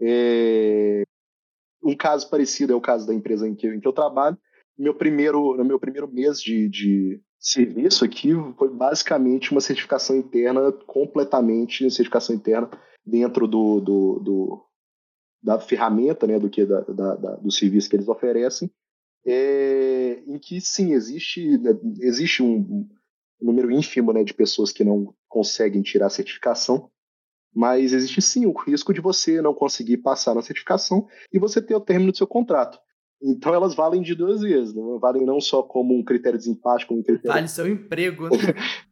É, um caso parecido é o caso da empresa em que, em que eu trabalho. Meu primeiro, no meu primeiro mês de, de serviço aqui foi basicamente uma certificação interna, completamente certificação interna dentro do, do, do da ferramenta, né, do que da, da, da, do serviço que eles oferecem, é, em que sim existe né, existe um, um número ínfimo né, de pessoas que não conseguem tirar a certificação, mas existe sim o risco de você não conseguir passar na certificação e você ter o término do seu contrato. Então elas valem de duas vezes, não valem não só como um critério de desempate, como um critério. Vale seu emprego, né? (laughs)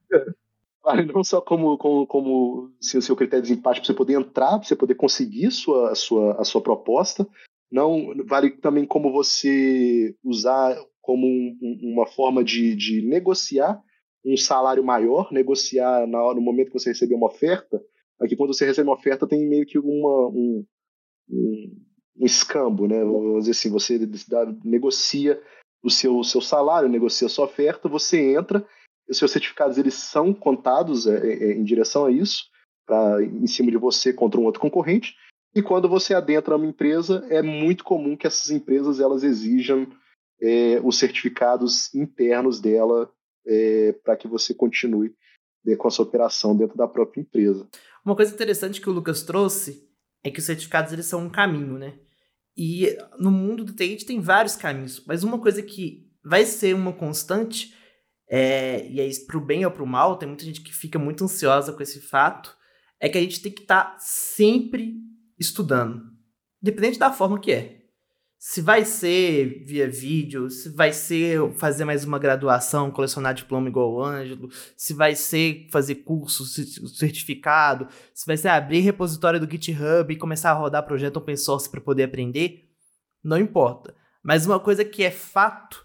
não só como, como, como o seu critério de desempate para você poder entrar, para você poder conseguir sua, a, sua, a sua proposta, não vale também como você usar como um, uma forma de, de negociar um salário maior, negociar na hora, no momento que você receber uma oferta. Aqui, quando você recebe uma oferta, tem meio que uma, um, um, um escambo, né? Vamos dizer assim, você negocia o seu, o seu salário, negocia a sua oferta, você entra os seus certificados eles são contados é, é, é, em direção a isso, pra, em cima de você contra um outro concorrente. E quando você adentra uma empresa, é muito comum que essas empresas elas exijam é, os certificados internos dela é, para que você continue né, com a sua operação dentro da própria empresa. Uma coisa interessante que o Lucas trouxe é que os certificados eles são um caminho, né? E no mundo do TI tem vários caminhos, mas uma coisa que vai ser uma constante é, e aí, pro bem ou pro mal, tem muita gente que fica muito ansiosa com esse fato, é que a gente tem que estar tá sempre estudando, independente da forma que é. Se vai ser via vídeo, se vai ser fazer mais uma graduação, colecionar diploma igual o Ângelo, se vai ser fazer curso, certificado, se vai ser abrir repositório do GitHub e começar a rodar projeto open source para poder aprender, não importa. Mas uma coisa que é fato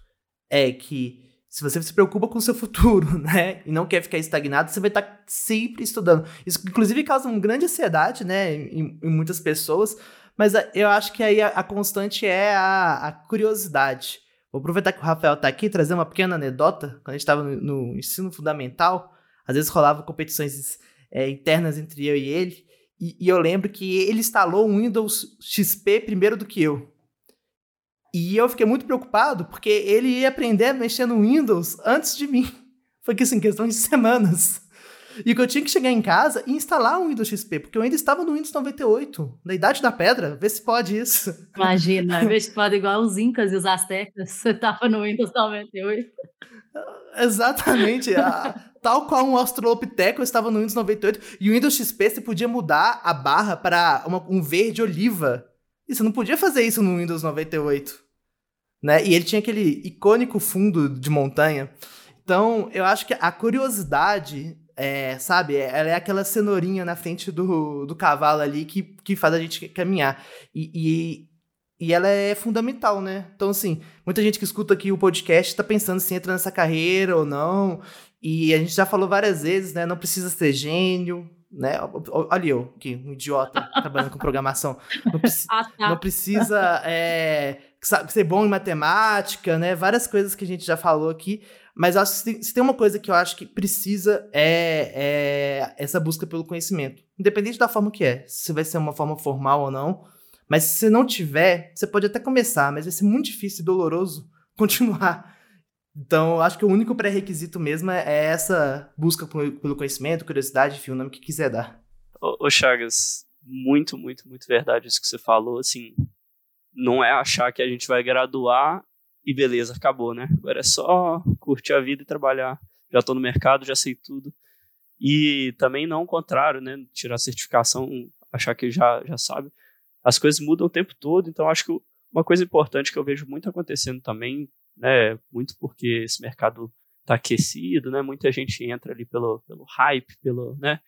é que se você se preocupa com o seu futuro, (laughs) né, e não quer ficar estagnado, você vai estar tá sempre estudando. Isso, inclusive, causa uma grande ansiedade, né, em, em muitas pessoas, mas eu acho que aí a, a constante é a, a, curiosidade. Vou aproveitar que o Rafael está aqui, trazer uma pequena anedota. Quando a gente estava no, no, ensino fundamental, às vezes rolavam competições é, internas entre eu e ele, e, e eu lembro que ele instalou um Windows XP primeiro do que eu. E eu fiquei muito preocupado porque ele ia aprender a mexer no Windows antes de mim. (laughs) Foi que assim, questão de semanas. E que eu tinha que chegar em casa e instalar o Windows XP, porque eu ainda estava no Windows 98, na idade da pedra. Vê se pode isso. (laughs) Imagina, vê se pode igual os Incas e os Aztecas. (laughs) Você estava no Windows 98. Exatamente. A, tal qual um Australopithecus, eu estava no Windows 98. E o Windows XP você podia mudar a barra para uma, um verde oliva. E você não podia fazer isso no Windows 98 né? E ele tinha aquele icônico fundo de montanha. Então, eu acho que a curiosidade, é, sabe, ela é aquela cenourinha na frente do, do cavalo ali que, que faz a gente caminhar. E, e, e ela é fundamental, né? Então, assim, muita gente que escuta aqui o podcast está pensando se entra nessa carreira ou não. E a gente já falou várias vezes, né? Não precisa ser gênio, né? Olha eu, que um idiota trabalhando com programação. Não, preci (laughs) ah, tá. não precisa é, ser bom em matemática, né? Várias coisas que a gente já falou aqui. Mas acho que se tem uma coisa que eu acho que precisa é, é essa busca pelo conhecimento. Independente da forma que é. Se vai ser uma forma formal ou não. Mas se você não tiver, você pode até começar, mas vai ser muito difícil e doloroso (laughs) continuar. Então, acho que o único pré-requisito mesmo é, é essa busca pelo conhecimento, curiosidade, enfim, o nome que quiser dar. Ô, ô Chagas, muito, muito, muito verdade isso que você falou, assim, não é achar que a gente vai graduar e beleza, acabou, né? Agora é só curtir a vida e trabalhar. Já estou no mercado, já sei tudo. E também não o contrário, né? Tirar certificação, achar que já, já sabe. As coisas mudam o tempo todo, então acho que uma coisa importante que eu vejo muito acontecendo também, né, muito porque esse mercado está aquecido, né, muita gente entra ali pelo, pelo hype, pelo, né,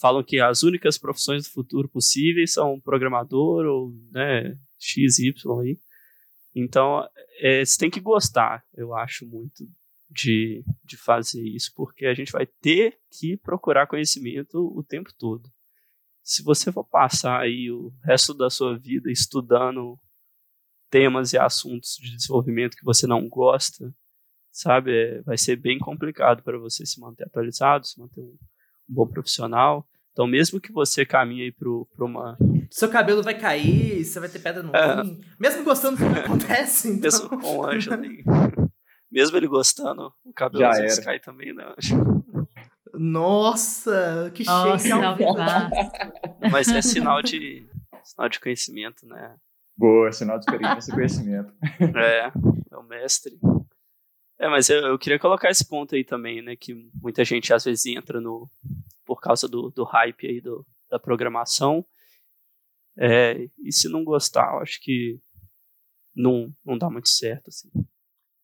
falam que as únicas profissões do futuro possíveis são programador ou né, XY aí. Então, é, você tem que gostar, eu acho muito, de, de fazer isso, porque a gente vai ter que procurar conhecimento o tempo todo. Se você for passar aí o resto da sua vida estudando temas e assuntos de desenvolvimento que você não gosta, sabe, é, vai ser bem complicado para você se manter atualizado, se manter um, um bom profissional. Então, mesmo que você caminhe aí para uma. Seu cabelo vai cair, você vai ter pedra no é. rim. Mesmo gostando do que acontece. Então... Mesmo com o Ângelo Mesmo ele gostando, o cabelo Já às vezes cai também, né? Nossa, que cheio. Mas é sinal de, sinal de conhecimento, né? Boa, sinal de experiência e conhecimento. É, é o mestre. É, mas eu, eu, queria colocar esse ponto aí também, né? Que muita gente às vezes entra no. por causa do, do hype aí do, da programação. É, e se não gostar, eu acho que não, não dá muito certo, assim.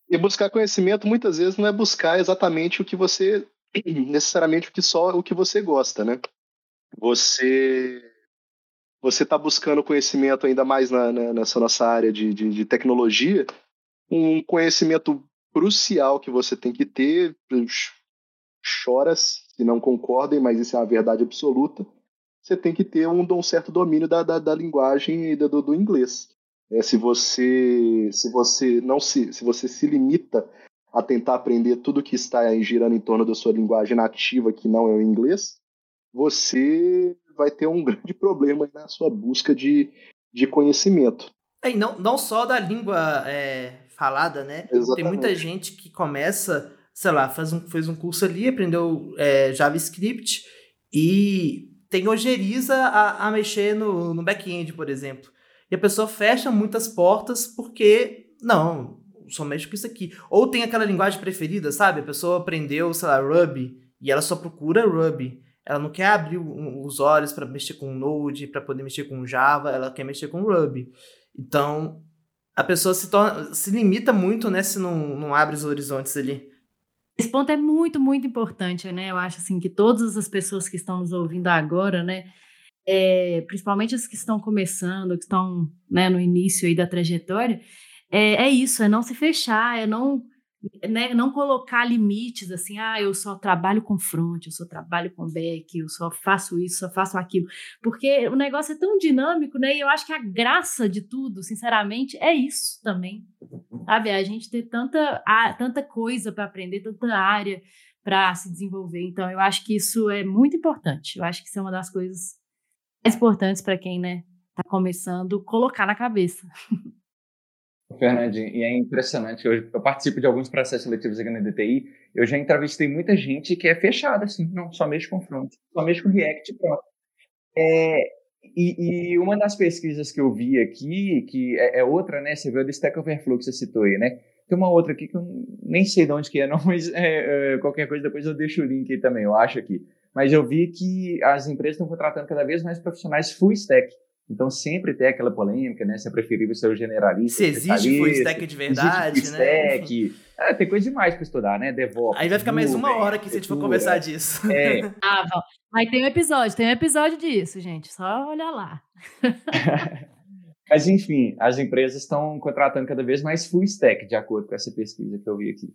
E buscar conhecimento muitas vezes não é buscar exatamente o que você. (clears throat) necessariamente o que só o que você gosta, né? Você. Você está buscando conhecimento ainda mais na, na, nessa nossa área de, de, de tecnologia, um conhecimento crucial que você tem que ter. Chora se não concordem, mas isso é uma verdade absoluta. Você tem que ter um, um certo domínio da, da, da linguagem e do, do inglês. É, se você se você não se se você se limita a tentar aprender tudo que está girando em torno da sua linguagem nativa, que não é o inglês, você vai ter um (laughs) grande problema na sua busca de, de conhecimento. É, não, não só da língua é, falada, né? Exatamente. Tem muita gente que começa, sei lá, faz um, fez um curso ali, aprendeu é, JavaScript e tem ojeriza a, a mexer no, no back-end, por exemplo. E a pessoa fecha muitas portas porque, não, só mexo com isso aqui. Ou tem aquela linguagem preferida, sabe? A pessoa aprendeu, sei lá, Ruby, e ela só procura Ruby. Ela não quer abrir os olhos para mexer com Node, para poder mexer com Java, ela quer mexer com Ruby. Então, a pessoa se, torna, se limita muito, né, se não, não abre os horizontes ali. Esse ponto é muito, muito importante, né? Eu acho assim que todas as pessoas que estão nos ouvindo agora, né, é, principalmente as que estão começando, que estão né, no início aí da trajetória, é, é isso, é não se fechar, é não né, não colocar limites assim, ah, eu só trabalho com front, eu só trabalho com back, eu só faço isso, só faço aquilo, porque o negócio é tão dinâmico, né? E eu acho que a graça de tudo, sinceramente, é isso também, sabe? A gente ter tanta, tanta coisa para aprender, tanta área para se desenvolver. Então, eu acho que isso é muito importante. Eu acho que isso é uma das coisas mais importantes para quem, né, está começando, colocar na cabeça. (laughs) Fernandinho, e é impressionante. Eu, eu, participo de alguns processos seletivos aqui na DTI. Eu já entrevistei muita gente que é fechada, assim, não, só mexe com front, só com React pronto. É, e, e, uma das pesquisas que eu vi aqui, que é, é, outra, né? Você viu do Stack Overflow que você citou aí, né? Tem uma outra aqui que eu nem sei de onde que é, não, (laughs) mas é, é, qualquer coisa depois eu deixo o link aí também, eu acho aqui. Mas eu vi que as empresas estão contratando cada vez mais profissionais full stack. Então sempre tem aquela polêmica, né? Se é preferível ser o generalista. Se existe full stack de verdade, full né? Stack. É, tem coisa demais para estudar, né? DevOps. Aí vai ficar mais uma hora que se a gente for conversar disso. É. (laughs) ah, bom. Mas tem um episódio, tem um episódio disso, gente. Só olhar lá. (laughs) Mas enfim, as empresas estão contratando cada vez mais full stack, de acordo com essa pesquisa que eu vi aqui.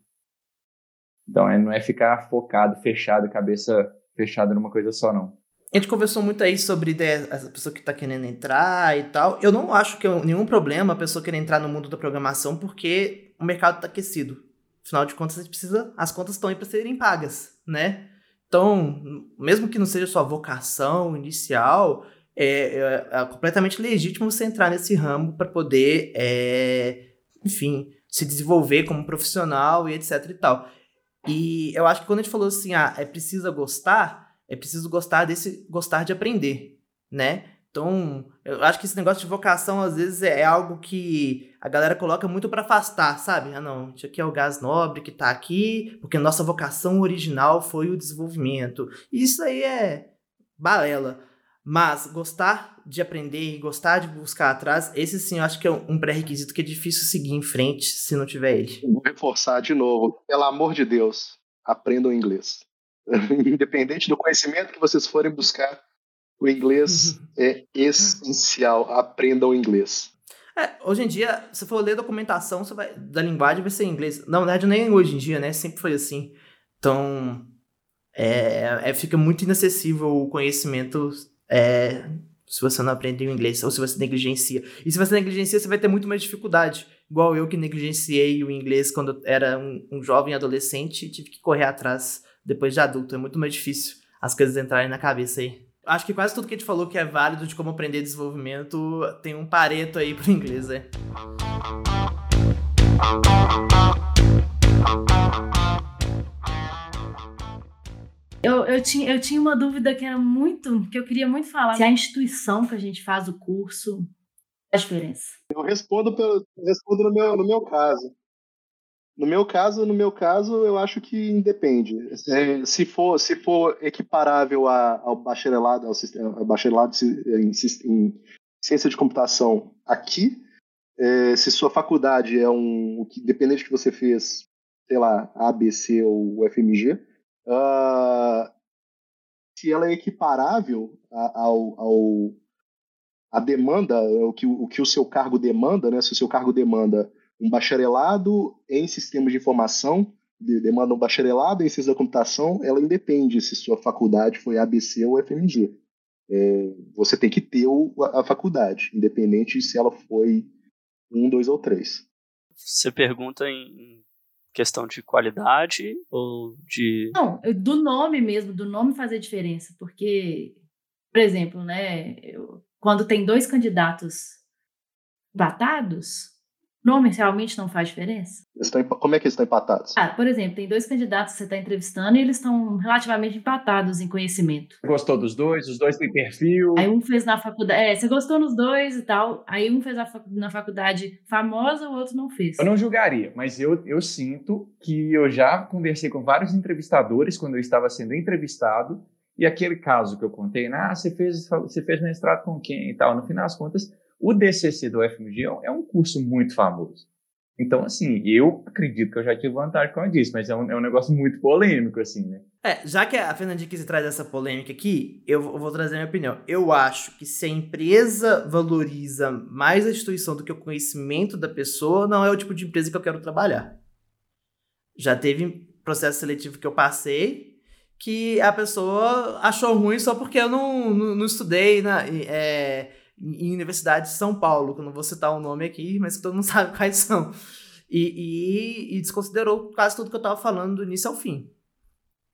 Então, é, não é ficar focado, fechado, cabeça fechada numa coisa só, não. A gente conversou muito aí sobre ideia, essa pessoa que está querendo entrar e tal. Eu não acho que é nenhum problema a pessoa querer entrar no mundo da programação, porque o mercado está aquecido. Afinal de contas, a gente precisa, as contas estão aí para serem pagas, né? Então, mesmo que não seja sua vocação inicial, é, é, é completamente legítimo você entrar nesse ramo para poder, é, enfim, se desenvolver como profissional e etc e tal. E eu acho que quando a gente falou assim, ah, é precisa gostar, é preciso gostar desse gostar de aprender, né? Então, eu acho que esse negócio de vocação às vezes é algo que a galera coloca muito para afastar, sabe? Ah, não, isso aqui é o gás nobre que tá aqui, porque nossa vocação original foi o desenvolvimento. Isso aí é balela. Mas gostar de aprender e gostar de buscar atrás, esse sim eu acho que é um pré-requisito que é difícil seguir em frente se não tiver ele. Vou reforçar de novo. Pelo amor de Deus, aprendam inglês. (laughs) Independente do conhecimento que vocês forem buscar, o inglês é essencial. Aprendam inglês. É, hoje em dia, se for ler documentação você vai, da linguagem, vai ser em inglês. Na verdade, nem hoje em dia, né? Sempre foi assim. Então, é, é fica muito inacessível o conhecimento é, se você não aprende o inglês ou se você negligencia. E se você negligencia, você vai ter muito mais dificuldade. Igual eu que negligenciei o inglês quando era um, um jovem adolescente e tive que correr atrás depois de adulto. É muito mais difícil as coisas entrarem na cabeça aí. Acho que quase tudo que a gente falou que é válido de como aprender desenvolvimento tem um pareto aí pro inglês, né? Eu, eu, tinha, eu tinha uma dúvida que era muito, que eu queria muito falar. Se a instituição que a gente faz o curso faz diferença. Eu respondo, pelo, eu respondo no, meu, no meu caso. No meu caso, no meu caso, eu acho que independe. Se for, se for equiparável ao bacharelado, ao, ao bacharelado em, em, ciência de computação aqui, é, se sua faculdade é um, dependente que você fez, sei lá, ABC ou FMG, uh, se ela é equiparável ao, ao a demanda, o que, o que o seu cargo demanda, né? Se o seu cargo demanda um bacharelado em sistemas de informação, demanda um bacharelado em ciência da computação, ela independe se sua faculdade foi ABC ou FMG. É, você tem que ter o, a, a faculdade, independente se ela foi um, dois ou três. Você pergunta em questão de qualidade ou de. Não, do nome mesmo, do nome fazer diferença. Porque, por exemplo, né, eu, quando tem dois candidatos batados, nome realmente não faz diferença? Estão, como é que eles estão empatados? Ah, por exemplo, tem dois candidatos que você está entrevistando e eles estão relativamente empatados em conhecimento. Gostou dos dois? Os dois têm perfil? Aí um fez na faculdade. É, você gostou nos dois e tal. Aí um fez na faculdade famosa, o outro não fez. Eu não julgaria, mas eu, eu sinto que eu já conversei com vários entrevistadores quando eu estava sendo entrevistado. E aquele caso que eu contei, ah, você fez, você fez mestrado com quem e tal. No final das contas, o DCC do FMG é um curso muito famoso. Então, assim, eu acredito que eu já tive vantagem, como eu disse, mas é um, é um negócio muito polêmico, assim, né? É, já que a Fernandinha quis trazer essa polêmica aqui, eu vou trazer minha opinião. Eu acho que se a empresa valoriza mais a instituição do que o conhecimento da pessoa, não é o tipo de empresa que eu quero trabalhar. Já teve processo seletivo que eu passei que a pessoa achou ruim só porque eu não, não, não estudei na, é, em Universidade de São Paulo, que eu não vou citar o nome aqui, mas que todo mundo (laughs) sabe quais são. E, e, e desconsiderou quase tudo que eu estava falando do início ao fim.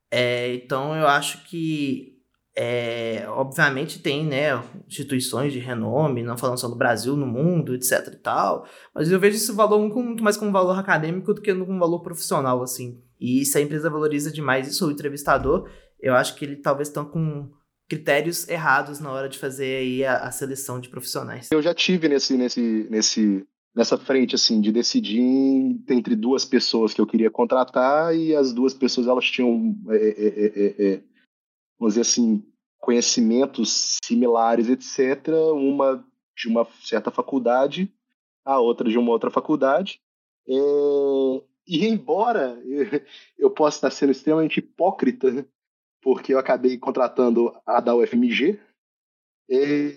É, então eu acho que, é, obviamente, tem né, instituições de renome, não falando só do Brasil, no mundo, etc e tal, mas eu vejo esse valor muito mais como valor acadêmico do que como valor profissional, assim. E se a empresa valoriza demais isso, o entrevistador, eu acho que ele talvez estão com critérios errados na hora de fazer aí a, a, seleção de profissionais. Eu já tive nesse, nesse, nesse, nessa frente assim de decidir entre duas pessoas que eu queria contratar e as duas pessoas elas tinham, é, é, é, é, é vamos dizer assim, conhecimentos similares, etc. Uma de uma certa faculdade, a outra de uma outra faculdade. É, e embora (laughs) eu possa estar sendo extremamente hipócrita porque eu acabei contratando a da UFMG. E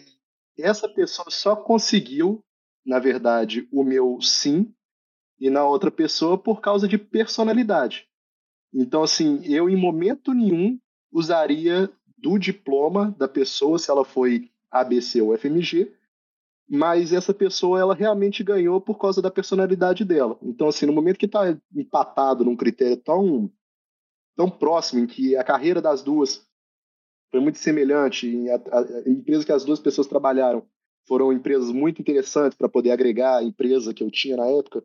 essa pessoa só conseguiu, na verdade, o meu sim, e na outra pessoa por causa de personalidade. Então, assim, eu em momento nenhum usaria do diploma da pessoa, se ela foi ABC ou FMG, mas essa pessoa ela realmente ganhou por causa da personalidade dela. Então, assim, no momento que está empatado num critério tão tão próximo, em que a carreira das duas foi muito semelhante, em a, a, a empresa que as duas pessoas trabalharam foram empresas muito interessantes para poder agregar a empresa que eu tinha na época.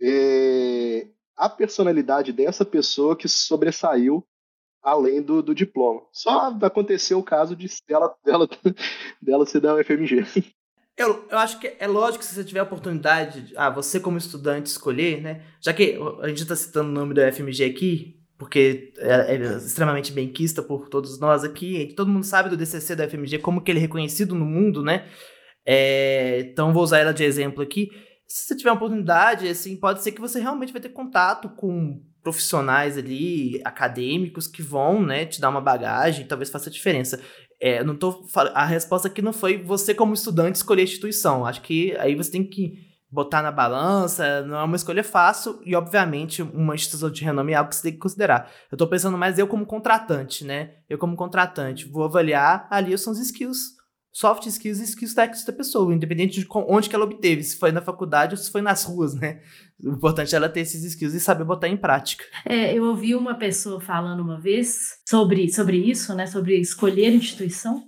É, a personalidade dessa pessoa que sobressaiu além do, do diploma. Só aconteceu o caso de dela, dela, (laughs) dela ser da UFMG. Eu, eu acho que é lógico se você tiver a oportunidade, ah, você como estudante escolher, né? Já que a gente está citando o nome da UFMG aqui, porque é, é extremamente benquista por todos nós aqui. Todo mundo sabe do DCC da FMG, como que ele é reconhecido no mundo, né? É, então vou usar ela de exemplo aqui. Se você tiver uma oportunidade, assim, pode ser que você realmente vai ter contato com profissionais ali, acadêmicos, que vão, né, te dar uma bagagem, talvez faça diferença. É, não tô, a resposta aqui não foi você como estudante escolher a instituição. Acho que aí você tem que botar na balança, não é uma escolha fácil e, obviamente, uma instituição de renome é algo que você tem que considerar. Eu tô pensando mais eu como contratante, né? Eu como contratante vou avaliar ali são os skills soft skills e skills técnicos da pessoa, independente de onde que ela obteve, se foi na faculdade ou se foi nas ruas, né? O importante é ela ter esses skills e saber botar em prática. É, eu ouvi uma pessoa falando uma vez sobre, sobre isso, né? Sobre escolher instituição.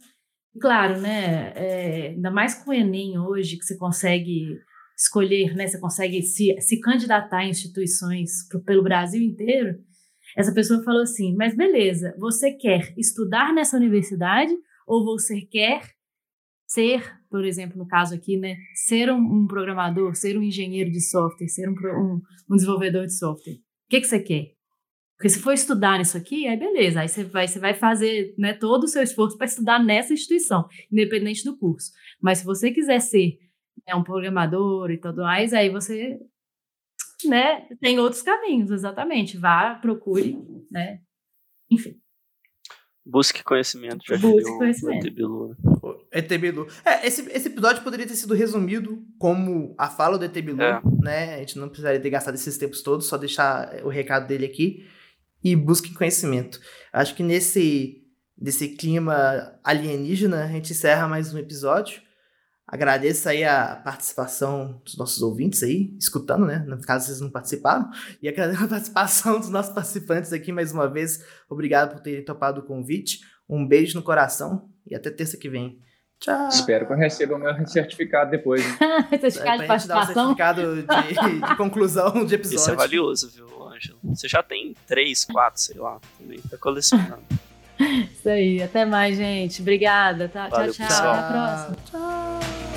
Claro, né? É, ainda mais com o Enem hoje, que você consegue escolher, né? Você consegue se, se candidatar em instituições pro, pelo Brasil inteiro. Essa pessoa falou assim: mas beleza, você quer estudar nessa universidade ou você quer ser, por exemplo, no caso aqui, né, ser um, um programador, ser um engenheiro de software, ser um, um, um desenvolvedor de software. O que, que você quer? Porque se for estudar nisso aqui, aí beleza, aí você vai, você vai fazer né, todo o seu esforço para estudar nessa instituição, independente do curso. Mas se você quiser ser né, um programador e tudo mais, aí você né, tem outros caminhos, exatamente. Vá, procure, né? Enfim. Busque conhecimento, já Busque conhecimento. Etebilu. Etebilu. É, esse, esse episódio poderia ter sido resumido como a fala do Etebilu, é. né? A gente não precisaria ter gastado esses tempos todos, só deixar o recado dele aqui. E busque conhecimento. Acho que nesse, nesse clima alienígena, a gente encerra mais um episódio. Agradeço aí a participação dos nossos ouvintes aí, escutando, né? No caso, vocês não participaram. E agradeço (laughs) a participação dos nossos participantes aqui mais uma vez. Obrigado por terem topado o convite. Um beijo no coração e até terça que vem. Tchau. Espero que eu receba o meu certificado depois. (laughs) certificado é, de participação. Um certificado de, de, conclusão de episódio. Isso é valioso, viu, Ângelo? Você já tem três, quatro, sei lá, também. Tá colecionando. Isso aí. Até mais, gente. Obrigada. Tá? Valeu, tchau, tchau. Pessoal. Até a próxima. Tchau.